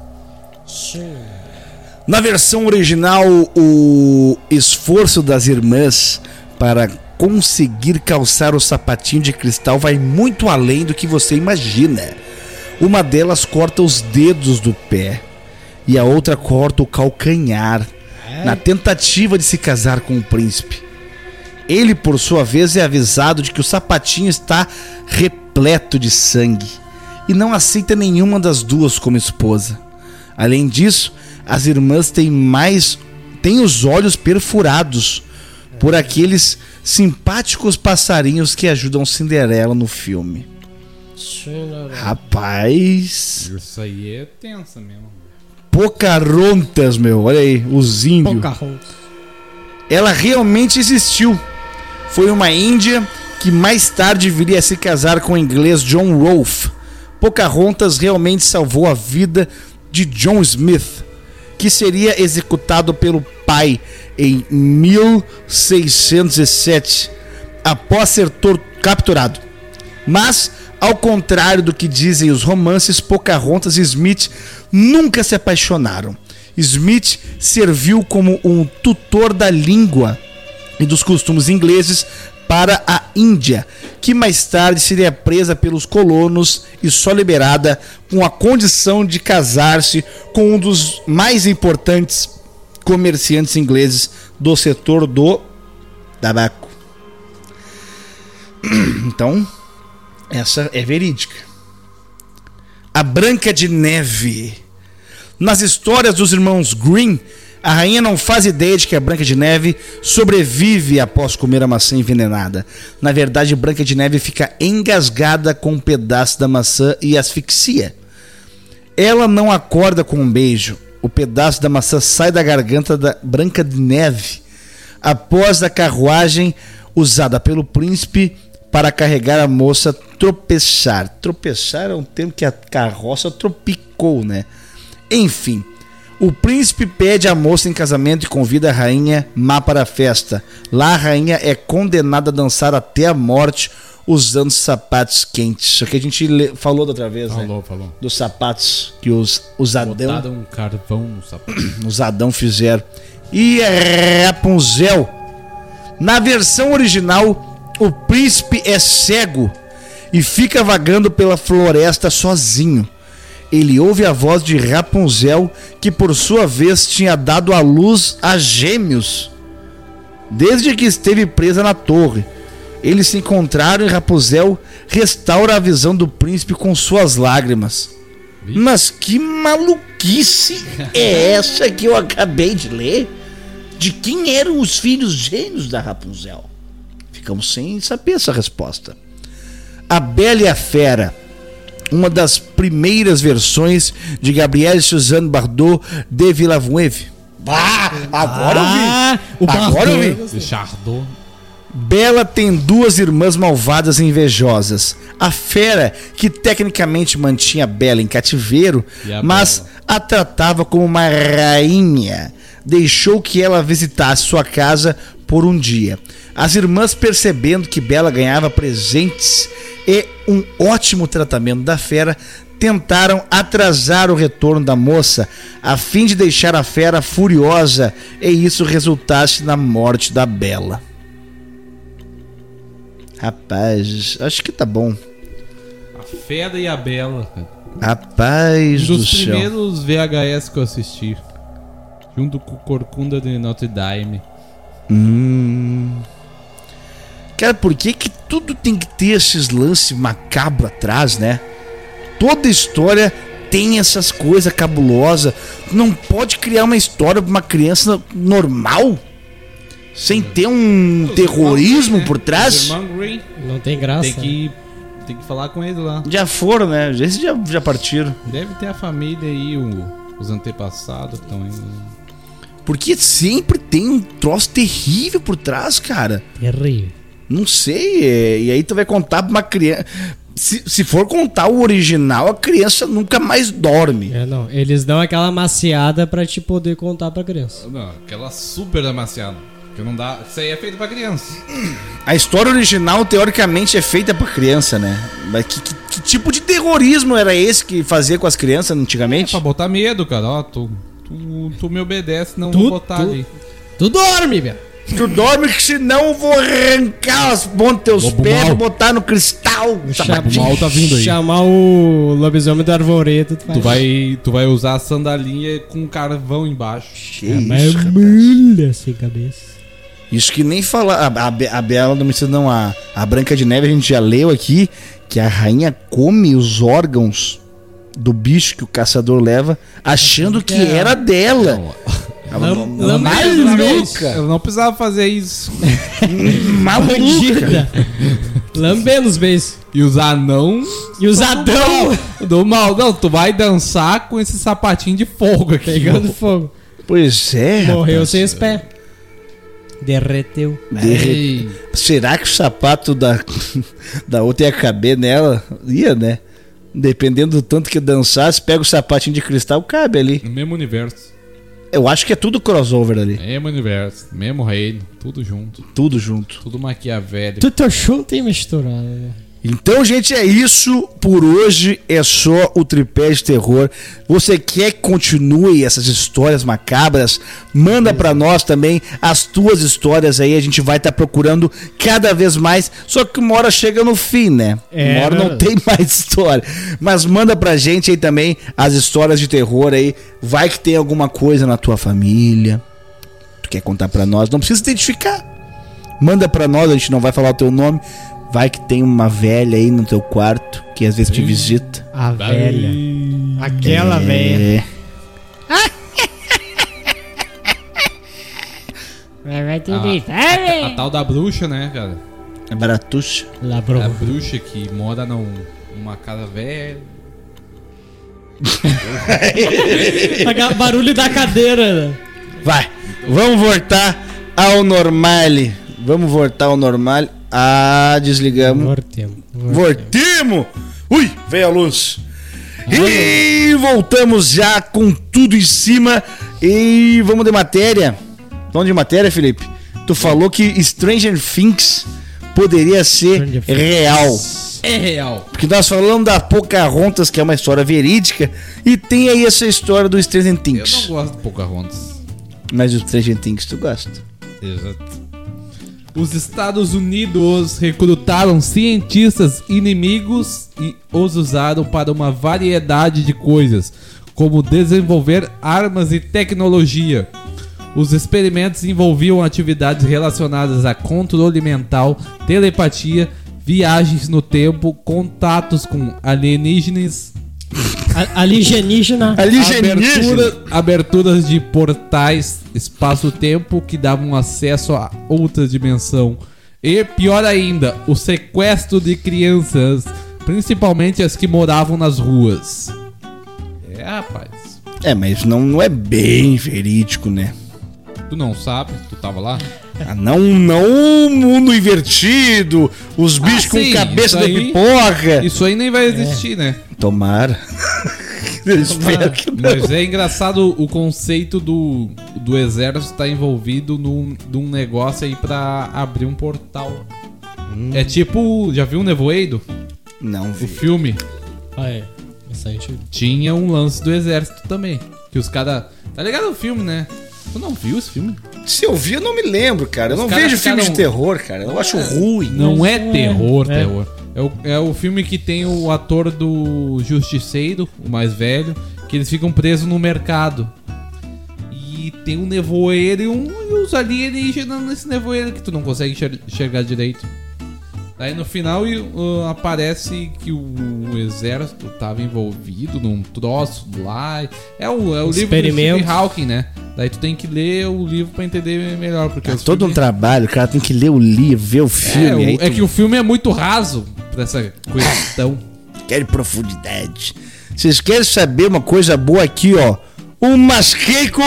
Na versão original, o esforço das irmãs para conseguir calçar o sapatinho de cristal vai muito além do que você imagina. Uma delas corta os dedos do pé e a outra corta o calcanhar, na tentativa de se casar com o príncipe. Ele, por sua vez, é avisado de que o sapatinho está repleto de sangue e não aceita nenhuma das duas como esposa. Além disso, as irmãs têm mais têm os olhos perfurados por aqueles simpáticos passarinhos que ajudam Cinderela no filme. Rapaz, Isso aí é tensa mesmo. Pocahontas, meu, olha aí, os índios. Pocahontas. ela realmente existiu. Foi uma índia que mais tarde viria a se casar com o inglês John Rolfe. Pocahontas realmente salvou a vida de John Smith, que seria executado pelo pai em 1607, após ser capturado. Mas, ao contrário do que dizem os romances, Pocahontas e Smith nunca se apaixonaram. Smith serviu como um tutor da língua e dos costumes ingleses para a Índia, que mais tarde seria presa pelos colonos e só liberada com a condição de casar-se com um dos mais importantes comerciantes ingleses do setor do tabaco. Então, essa é verídica. A Branca de Neve. Nas histórias dos irmãos Green, a rainha não faz ideia de que a Branca de Neve sobrevive após comer a maçã envenenada. Na verdade, Branca de Neve fica engasgada com um pedaço da maçã e asfixia. Ela não acorda com um beijo. O pedaço da maçã sai da garganta da Branca de Neve após a carruagem usada pelo príncipe para carregar a moça tropeçar. Tropeçar é um termo que a carroça tropicou, né? Enfim, o príncipe pede a moça em casamento e convida a rainha má para a festa. Lá a rainha é condenada a dançar até a morte usando sapatos quentes. Isso que a gente falou da outra vez, né? Falou, falou. Dos sapatos que os, os Adão Botaram um carvão no sapato. os Adão fizeram. E Rapunzel. Na versão original, o príncipe é cego e fica vagando pela floresta sozinho. Ele ouve a voz de Rapunzel, que por sua vez tinha dado à luz a gêmeos. Desde que esteve presa na torre, eles se encontraram e Rapunzel restaura a visão do príncipe com suas lágrimas. Mas que maluquice é essa que eu acabei de ler? De quem eram os filhos gêmeos da Rapunzel? Ficamos sem saber essa resposta. A Bela e a Fera, uma das primeiras versões de Gabrielle Suzanne Bardot de Villeneuve. Bah, agora Ah, eu vi. Agora eu vi. Chardot. Bela tem duas irmãs malvadas e invejosas. A fera, que tecnicamente mantinha Bela em cativeiro, a mas a tratava como uma rainha, deixou que ela visitasse sua casa por um dia. As irmãs, percebendo que Bela ganhava presentes e um ótimo tratamento da fera, tentaram atrasar o retorno da moça a fim de deixar a fera furiosa e isso resultasse na morte da Bela. Rapaz, acho que tá bom. A Fera e a Bela. Rapaz Um do dos céu. primeiros VHS que eu assisti. Junto com o Corcunda de Notre Dame. Hum. Cara, por que que tudo tem que ter esses lances macabros atrás, né? Toda história tem essas coisas cabulosas. Não pode criar uma história pra uma criança normal? Sem ter um terrorismo Né? por Os trás? irmãos Green. Não tem graça. Tem que, tem que falar com ele lá. Já foram, né? Esses já, já partiram. Deve ter a família aí, o- os antepassados que estão aí. Porque sempre tem um troço terrível por trás, cara. Terrível. Não sei, é, e aí tu vai contar pra uma criança. Se, se for contar o original, a criança nunca mais dorme. É, não. Eles dão aquela maciada pra te poder contar pra criança. Não, aquela super amaciada. Que não dá. Isso aí é feito pra criança. A história original, teoricamente, é feita pra criança, né? Mas que, que- que tipo de terrorismo era esse que fazia com as crianças antigamente? Pra botar medo, cara. Ó, tu, tu, tu me obedece, não Tu- vou botar tu- ali. Tu dorme, velho. Tu dorme que senão eu vou arrancar as pontas dos teus Lobo pés e botar no cristal. O mal tá vindo aí. Chamar o lobisomem do arvoreto. Tu, Tu vai, tu vai usar a sandalinha com carvão embaixo. É isso, rapaz. mulher sem cabeça. Isso que nem falar. A, a, a Bela não precisa, não. A, a Branca de Neve a gente já leu aqui que a rainha come os órgãos do bicho que o caçador leva, achando que era dela. Ela não- lam- maluca. Eu não precisava fazer isso. Maluca. Lambendo os beijos. E os anão E os Adão do mal. Não, tu vai dançar com esse sapatinho de fogo aqui. pegando fogo. Pois é. Morreu rapaz. sem os pés. Derreteu. Será que o sapato da, da outra ia caber nela? Ia, né? Dependendo do tanto que dançasse, pega o sapatinho de cristal, cabe ali. no mesmo universo. Eu acho que é tudo crossover ali. Mesmo universo. Mesmo reino. Tudo junto. Tudo junto. Tudo maquiavélico. Tudo junto e misturado. Né? Então, gente, é isso. Por hoje é só o tripé de terror. Você quer que continue essas histórias macabras? Manda pra nós também as tuas histórias aí. A gente vai estar procurando cada vez mais. Só que uma hora chega no fim, né? É, uma hora não verdade. tem mais história. Mas manda pra gente aí também as histórias de terror aí. Vai que tem alguma coisa na tua família. Tu quer contar pra nós? Não precisa identificar. Manda pra nós, a gente não vai falar o teu nome. Vai que tem uma velha aí no teu quarto que às vezes te visita. A velha. Aquela velha. É. Vai, vai te Ah, deitar, A velho. tal da bruxa, né, cara? É baratuxa. Labrou. A bruxa que mora num, numa casa velha. Barulho da cadeira. né? Vai, vamos voltar ao normal. Vamos voltar ao normal. Ah, desligamos. Mortemo. Voltemos! Ui, veio a luz. E voltamos já com tudo em cima. E vamos de matéria. Vamos de matéria, Felipe. Tu falou que Stranger Things poderia ser real. É real. Porque nós falamos da Pocahontas, que é uma história verídica, e tem aí essa história do Stranger Eu Things. não gosto de Pocahontas. Mas o Stranger Things tu gosta. Exato. Os Estados Unidos recrutaram cientistas inimigos e os usaram para uma variedade de coisas, como desenvolver armas e tecnologia. Os experimentos envolviam atividades relacionadas a controle mental, telepatia, viagens no tempo, contatos com alienígenas, Alienígena. Alienígena. Abertura, aberturas de portais espaço-tempo que davam acesso a outra dimensão. E pior ainda, o sequestro de crianças, principalmente as que moravam nas ruas. É, rapaz. É, mas não, não é bem verídico, né? Tu não sabe? Tu tava lá? Ah, não, não o mundo invertido, os bichos com sim, cabeça de pipoca. Isso aí nem vai existir, né? Tomara. Eu espero que não. Mas é engraçado o conceito do, do exército estar envolvido num, num negócio aí pra abrir um portal. É tipo, já viu o Nevoeiro? Não O vi. filme? Ah, é. Tinha um lance do exército também. Que os caras. Tá ligado o filme, né? Tu não viu esse filme? Se eu vi, eu não me lembro, cara. Eu Os não caras vejo filme de ficaram- terror, cara. Eu acho ruim. Não é, é, terror, é. terror. É o, é o filme que tem o ator do Justiceiro, o mais velho, que eles ficam presos no mercado. E tem um nevoeiro e, um, e os alienígenas nesse nevoeiro que tu não consegue enxer- enxergar direito. Daí no final e, uh, aparece que o, o exército tava envolvido num troço lá. É o, é o livro do Experimento. Stephen Hawking, né? Daí tu tem que ler o livro pra entender melhor. Porque É todo um filmes- trabalho, o cara tem que ler o livro, ver o filme. é, o- aí é tu que o filme é muito raso pra essa questão. quer profundidade. Vocês querem saber uma coisa boa aqui, ó? Um masqueco.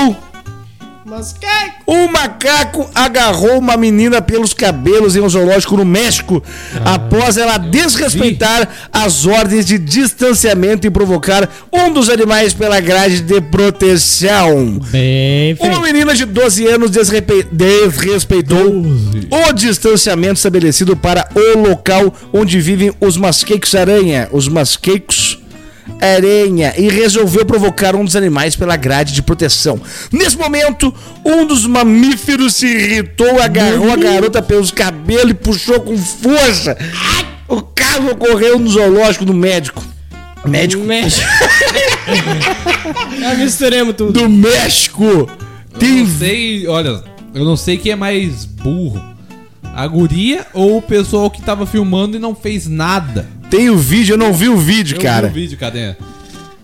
Mas que... Um macaco agarrou uma menina pelos cabelos em um zoológico no México após ela desrespeitar as ordens de distanciamento e provocar um dos animais pela grade de proteção. Bem Uma menina de 12 anos desrepe- desrespeitou o distanciamento estabelecido para o local onde vivem os masquecos aranha, os masquecos aranha, e resolveu provocar um dos animais pela grade de proteção. Nesse momento, um dos mamíferos se irritou, agarrou a garota pelos cabelos e puxou com força. O caso ocorreu no zoológico do médico. Médico México. Já misturemos tudo. do México. Eu Tem não sei, olha, eu não sei quem é mais burro. A guria ou o pessoal que tava filmando e não fez nada. Tem o vídeo, eu não vi o vídeo, Eu cara. vi o vídeo, cadê?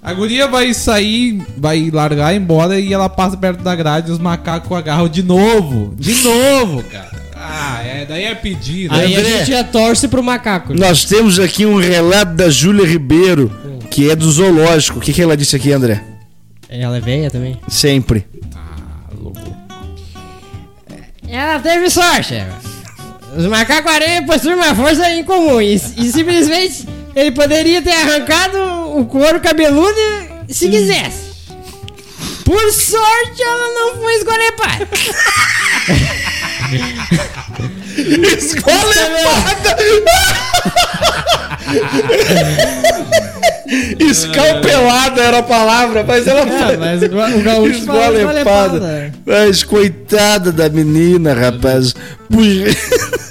A guria vai sair, vai largar embora e ela passa perto da grade e os macacos agarram de novo. De novo, cara. Ah, é, daí é pedir, né? Aí a André. gente já torce pro macaco. Nós temos aqui um relato da Júlia Ribeiro, que é do zoológico. O que, que ela disse aqui, André? Ela é velha também? Sempre. Ela teve sorte. Os macacos aranha possuem uma força incomum e, e simplesmente ele poderia ter arrancado o couro cabeludo se quisesse. Por sorte, ela não foi esgolepada. Escolepada! Escalpelada era a palavra, mas ela Ah, foi. mas o ga- o gaúcho esgolepada. Mas coitada da menina, rapaz. Puxa.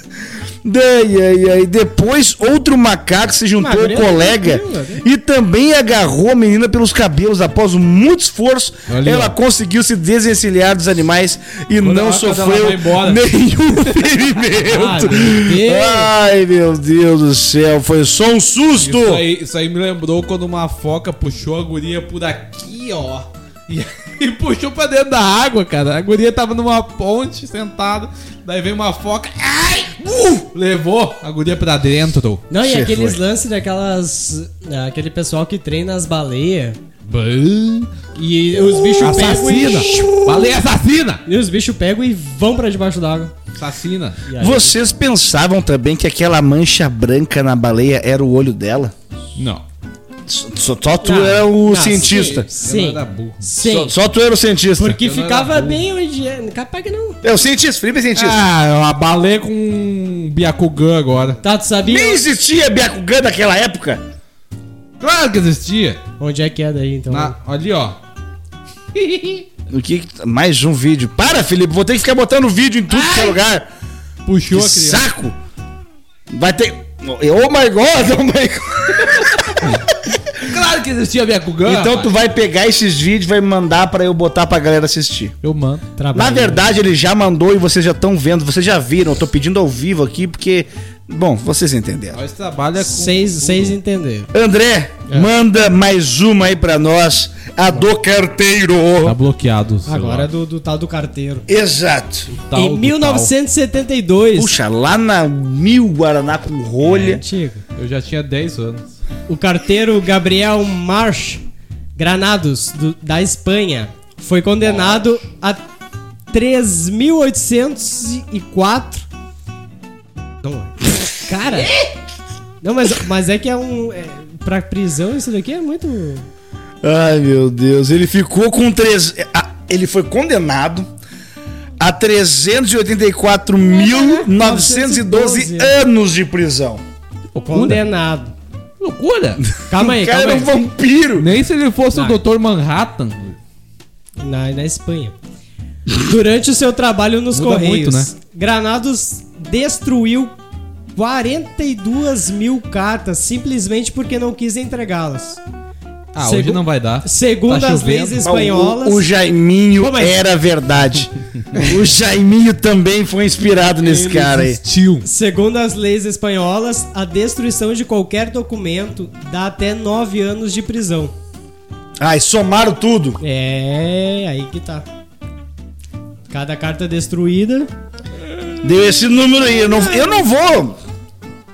Daí, ai, ai. Depois, outro macaco se juntou ao colega e também agarrou a menina pelos cabelos. Após muito esforço, Olha, ela conseguiu se desencilhar dos animais e Quando não sofreu nenhum Ah, ferimento. Deus. Ai, meu Deus do céu, foi só um susto. Isso aí, isso aí me lembrou quando uma foca puxou a guria por aqui, ó. E, e puxou pra dentro da água, cara. A guria tava numa ponte sentada. Daí veio uma foca. Ai! Uh! levou a guria pra dentro. Não, e Che, aqueles foi. lances daquelas. ah, Aquele pessoal que treina as baleias. E os bichos pegam Assassina! e. Baleia assassina! E os bichos pegam e vão pra debaixo d'água. Assassina. E aí- Vocês pensavam também que aquela mancha branca na baleia era o olho dela? Não. Só, só tu Não, era o não, cientista. Sim. Eu não era burro. Sim. Só, só tu era o cientista. Porque Eu não ficava burro. bem onde é. Capaz que não. É o cientista, Felipe é cientista. Ah, uma baleia com um Byakugan agora. Tá, tu sabia Nem existia Byakugan naquela época. Claro que existia. onde é que é daí, então? Na, ali, ó. O que mais um vídeo. Para, Felipe, vou ter que ficar botando vídeo em tudo que é lugar. Puxou Que a criança. saco. Vai ter. Oh my god, oh my god. Claro que existia Byakugan. Então rapaz. tu vai pegar esses vídeos e vai mandar pra eu botar pra galera assistir. Eu mando. Na Trabalho. verdade, ele já mandou e vocês já estão vendo, vocês já viram. Eu tô pedindo ao vivo aqui porque. Bom, vocês entenderam. Nós trabalha com. Seis, seis entenderam. André, É. manda mais uma aí pra nós. A do carteiro. Tá bloqueado. Agora é do, do tal do carteiro. Exato. Tal em do 1972. Puxa, lá na Mil Guaraná com é rolha. antigo. tal. Eu já tinha 10 anos. O carteiro Gabriel March Granados, do- da Espanha, foi condenado a 3.804. Não, cara. Não, mas, mas é que é um. É, pra prisão, isso daqui é muito. Ai, meu Deus. Ele ficou com três. ah, Ele foi condenado a 384.912 anos de prisão. Condenado. Loucura! Calma aí, o cara calma era um aí. vampiro. Nem se ele fosse Não. o Dr. Manhattan. Na, na Espanha. Durante o seu trabalho nos Muda Correios, muito, né? Granados destruiu 42 mil cartas simplesmente porque não quis entregá-las. Ah, Segu- hoje não vai dar. Segundo Tá as leis espanholas. O, o Jaiminho mas- era verdade. o Jaiminho também foi inspirado nesse Ele cara aí. existiu. Segundo as leis espanholas, a destruição de qualquer documento dá até 9 anos de prisão. Ai, somaram tudo. É, aí que tá. Cada carta destruída. Deu esse número aí. Eu não, eu não vou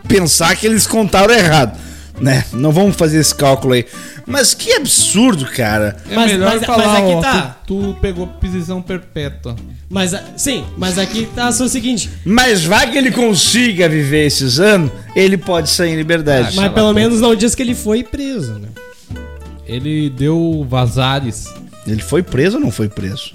pensar que eles contaram errado. Né? Não vamos fazer esse cálculo aí. Mas que absurdo, cara. É Mas- melhor mas- falar, mas aqui ó, tá. tu, tu pegou prisão perpétua. Mas sim, mas aqui tá só o seguinte. Mas vai que ele consiga viver esses anos, ele pode sair em liberdade. Mas pelo menos não diz que ele foi preso, né? Ele deu vazares. Ele foi preso ou não foi preso?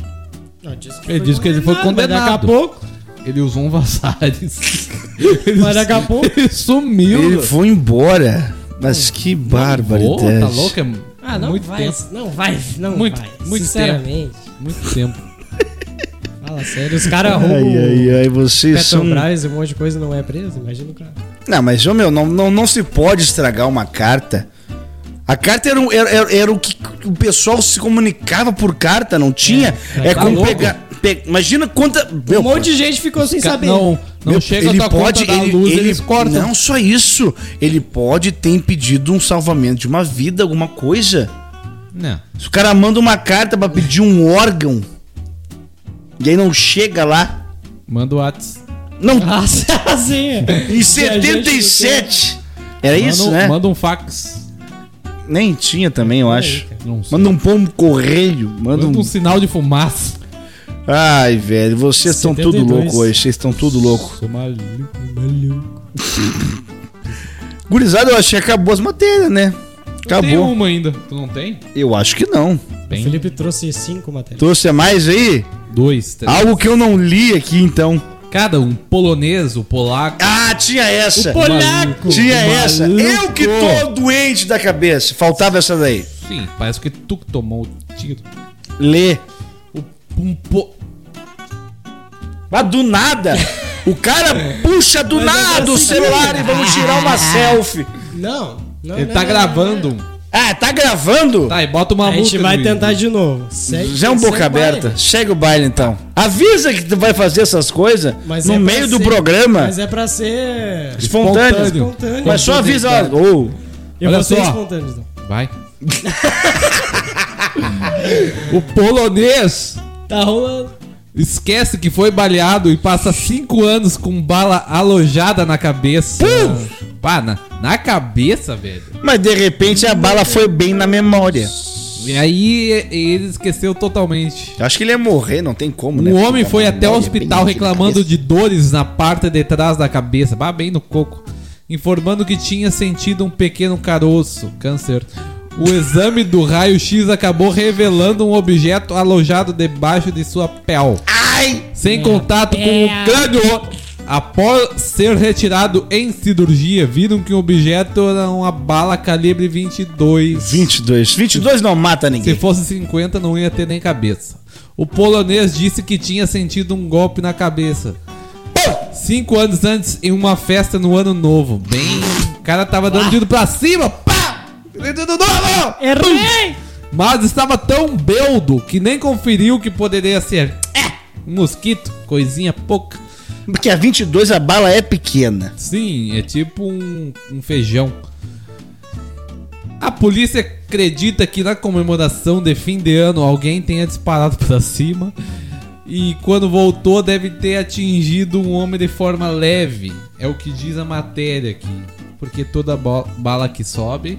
Não, diz que Ele disse que ele foi mas Daqui a condenado. pouco. Ele usou um vazares. ele, Mas daqui a pouco. ele sumiu. Ele foi embora. Mas que barbaridade. tá louco? É Ah, não muito vai. tempo. Não vai, não Muito- vai. muito Sinceramente. Muito tempo. Fala sério, os caras Ai, roubam ai, ai, vocês são. Petrobras e um monte de coisa não é preso, imagina o cara. Não, mas, ô, meu, não, não, não se pode estragar uma carta. A carta era, um- era, era, era o que o pessoal se comunicava por carta, não tinha? É, É, tá como pegar. pe- imagina quanta. Um meu, monte de gente ficou sem saber. Não, não meu, chega a tua conta da luz, eles cortam. Não só isso. Ele pode ter impedido um salvamento de uma vida, alguma coisa. Não. Se o cara manda uma carta pra pedir um órgão e aí não chega lá. Manda o Whats. Não, Ah, sim. em 77. Era isso, manda, um- né? Manda um fax. Nem tinha também, eu acho. Não sei. Manda um pombo correio. Manda Manda um. um sinal de fumaça. Ai, velho, vocês estão tudo 72. louco hoje. Vocês estão tudo louco. Sou maluco, maluco. Gurizada, eu acho que acabou as matérias, né? Tem Acabou. uma ainda. Tu não tem? Eu acho que não. O Tem. Felipe trouxe cinco matérias. Trouxe a mais aí? Dois, três. Algo que eu não li aqui, então. Cada um. Polonês, o polaco. Ah, tinha essa. O polaco! Tinha essa. Eu que tô doente da cabeça. Faltava essa daí. Sim, parece que tu que tomou o tiro. Lê. O, um po... Mas do nada. O cara puxa do Mas é nada o assim celular e vamos tirar uma selfie. Não, não. Ele não, tá não, gravando. Ah, tá gravando? Tá, e bota uma A gente vai tentar de novo. Segue- Já é um boca o baile. aberta. Chega o baile então. Avisa que tu vai fazer essas coisas Mas no é meio do ser- programa. Mas é pra ser Espontâneo. espontâneo. Mas só avisa, ô, Eu Olha vou ser só. espontâneo, então. Vai. o polonês Tá rolando. Esquece que foi baleado e passa cinco anos com bala alojada na cabeça. Pá, na, na cabeça, velho. Mas de repente a bala foi bem na memória. E aí ele esqueceu totalmente. Eu acho que ele ia morrer, não tem como, né? O homem foi até o hospital reclamando de dores na parte de trás da cabeça, bah, bem no coco, informando que tinha sentido um pequeno caroço, câncer. O exame do raio-x acabou revelando um objeto alojado debaixo de sua pele, Ai! sem contato com o crânio. Após ser retirado em cirurgia, viram que o objeto era uma bala calibre 22. 22. 22 não mata Se ninguém. fosse 50, não ia ter nem cabeça. O polonês disse que tinha sentido um golpe na cabeça. Cinco anos antes, em uma festa no ano novo. Bem. O cara tava dando tiro pra cima. Errei! Mas estava tão beldo que nem conferiu que poderia ser. É, um mosquito, coisinha pouca. Porque a 22 a bala é pequena. Sim, é tipo um, um feijão. A polícia acredita que na comemoração de fim de ano alguém tenha disparado pra cima. E quando voltou, deve ter atingido um homem de forma leve. É o que diz a matéria aqui. Porque toda bala que sobe.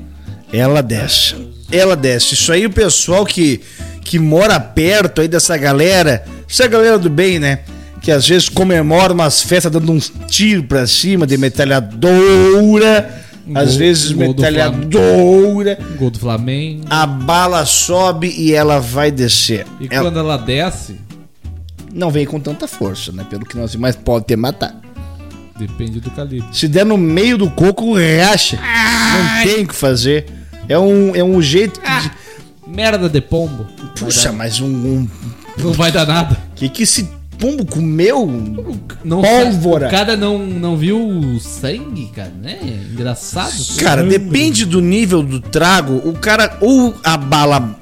Ela desce. Ela desce. Isso aí o pessoal que, que mora perto aí dessa galera, essa galera do bem, né? Que às vezes comemora umas festas dando uns tiros pra cima de metralhadora. Às Gol- vezes gol do metralhadora. Gol do Flamengo. A bala sobe e ela vai descer. E Ela quando ela desce, não vem com tanta força, né? Pelo que nós mas pode ter matado. depende do calibre. Se der no meio do coco, racha. Não tem o que fazer. É um, é um jeito de. Merda de pombo. Puxa, mas um, um Não vai dar nada. Que que esse pombo comeu? Não Pólvora. O cara não, não viu o sangue, cara, né? Engraçado. Cara, depende do nível do trago. O cara ou a bala.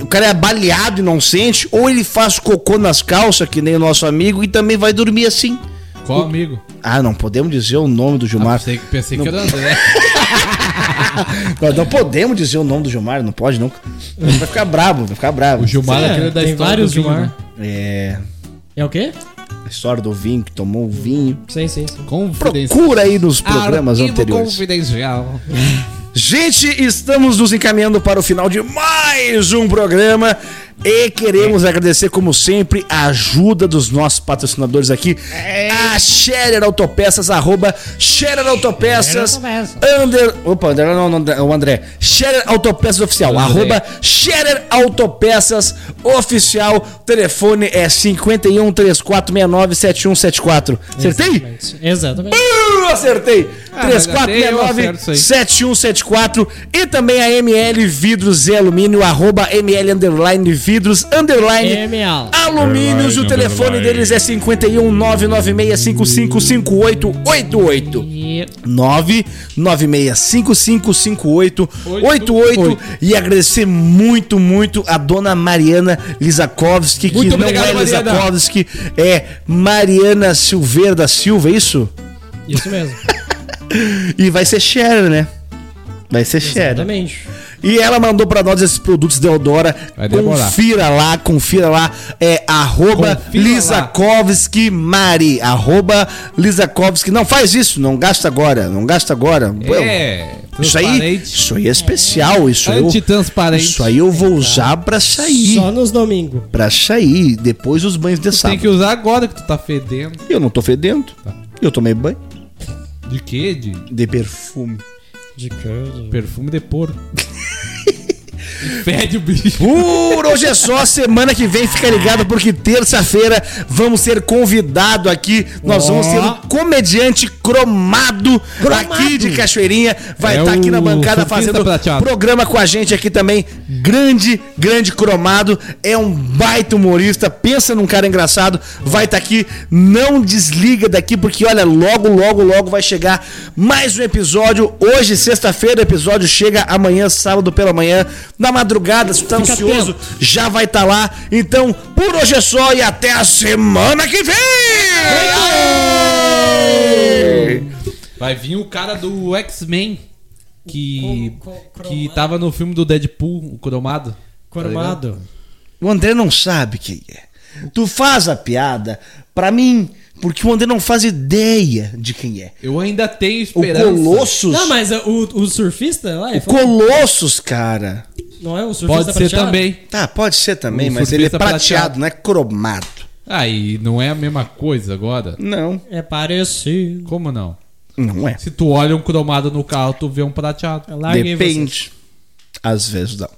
O cara é baleado e não sente, ou ele faz cocô nas calças, que nem o nosso amigo, e também vai dormir assim. Qual amigo? Ah, não podemos dizer o nome do Ah, Gilmar. pensei, pensei que era o André. Nós não podemos dizer o nome do Gilmar, não pode nunca. Vai ficar bravo, vai ficar bravo. O Gilmar é É, aquele da tem história vários do vinho, Gilmar. né? É. É o quê? A história do vinho, que tomou o vinho. Sim, sim, sim. Confidencial. Procura aí nos programas Arquivo anteriores. confidencial. Gente, estamos nos encaminhando para o final de mais um programa e queremos agradecer, como sempre, a ajuda dos nossos patrocinadores aqui, a Scherer Autopeças, arroba Scherer Autopeças, under, opa, André, não, não, o André, Scherer Autopeças Oficial, André. arroba Scherer Autopeças Oficial, telefone é 51 3469 7174, acertei? Exatamente. Exatamente. Uh, acertei! Ah, mas até eu 3469 acerto isso aí. 7174 e também a ML Vidros e Alumínio, arroba ML Underline Vidros Underline ML. Alumínios. O telefone deles é 51 99655 5888. E 996555888 e agradecer muito, muito a dona Mariana Lizakovski, que Muito não obrigado, é Mariana. Lizakovski, é Mariana Silveira da Silva, é isso? isso mesmo. E vai ser share, né? Vai ser share. Exatamente. E ela mandou pra nós esses produtos Deodora. Vai demorar. Confira lá, confira lá. É arroba Confira Lizakovski Mari. Arroba Lizakovski. Não faz isso, não gasta agora. Não gasta agora. É, Isso aí, isso aí é especial. Isso, eu, Antitransparente. isso aí eu vou usar pra sair. Só nos domingos. Pra sair. Depois dos banhos de Tu tem sábado. que usar agora que tu tá fedendo. Eu não tô fedendo. Eu tomei banho De quê? De de perfume. De perfume de porco. Fede o bicho. Por hoje é só, semana que vem fica ligado porque terça-feira vamos ser convidado aqui. Nós vamos ter um comediante cromado, aqui de Cachoeirinha. Vai É estar aqui na bancada fazendo prateado. programa com a gente aqui também. Grande, grande cromado. É um baita humorista. Pensa num cara engraçado. Vai estar aqui. Não desliga daqui porque olha, logo, logo, logo vai chegar mais um episódio. Hoje, sexta-feira, o episódio chega amanhã, sábado pela manhã. Na madrugada, se tu tá ansioso, já vai estar lá. Então, por hoje é só e até a semana que vem! Vai vir o cara do X-Men. Que, Co- co- que tava no filme do Deadpool, o cromado. Cormado. O André não sabe quem é. Tu faz a piada pra mim, porque o André não faz ideia de quem é. Eu ainda tenho O esperança. Colossus. Não, mas o, o surfista lá, O Colossus, cara. Não é o surfista Pode ser prateado? também. Tá, pode ser também, O mas ele é surfista prateado, prateado. não é cromado. Aí, não é a mesma coisa agora? Não, É parecido. Como não? não é. Se tu olha um cromado no carro, tu vê um prateado. Eu larguei. Depende. Às vezes não.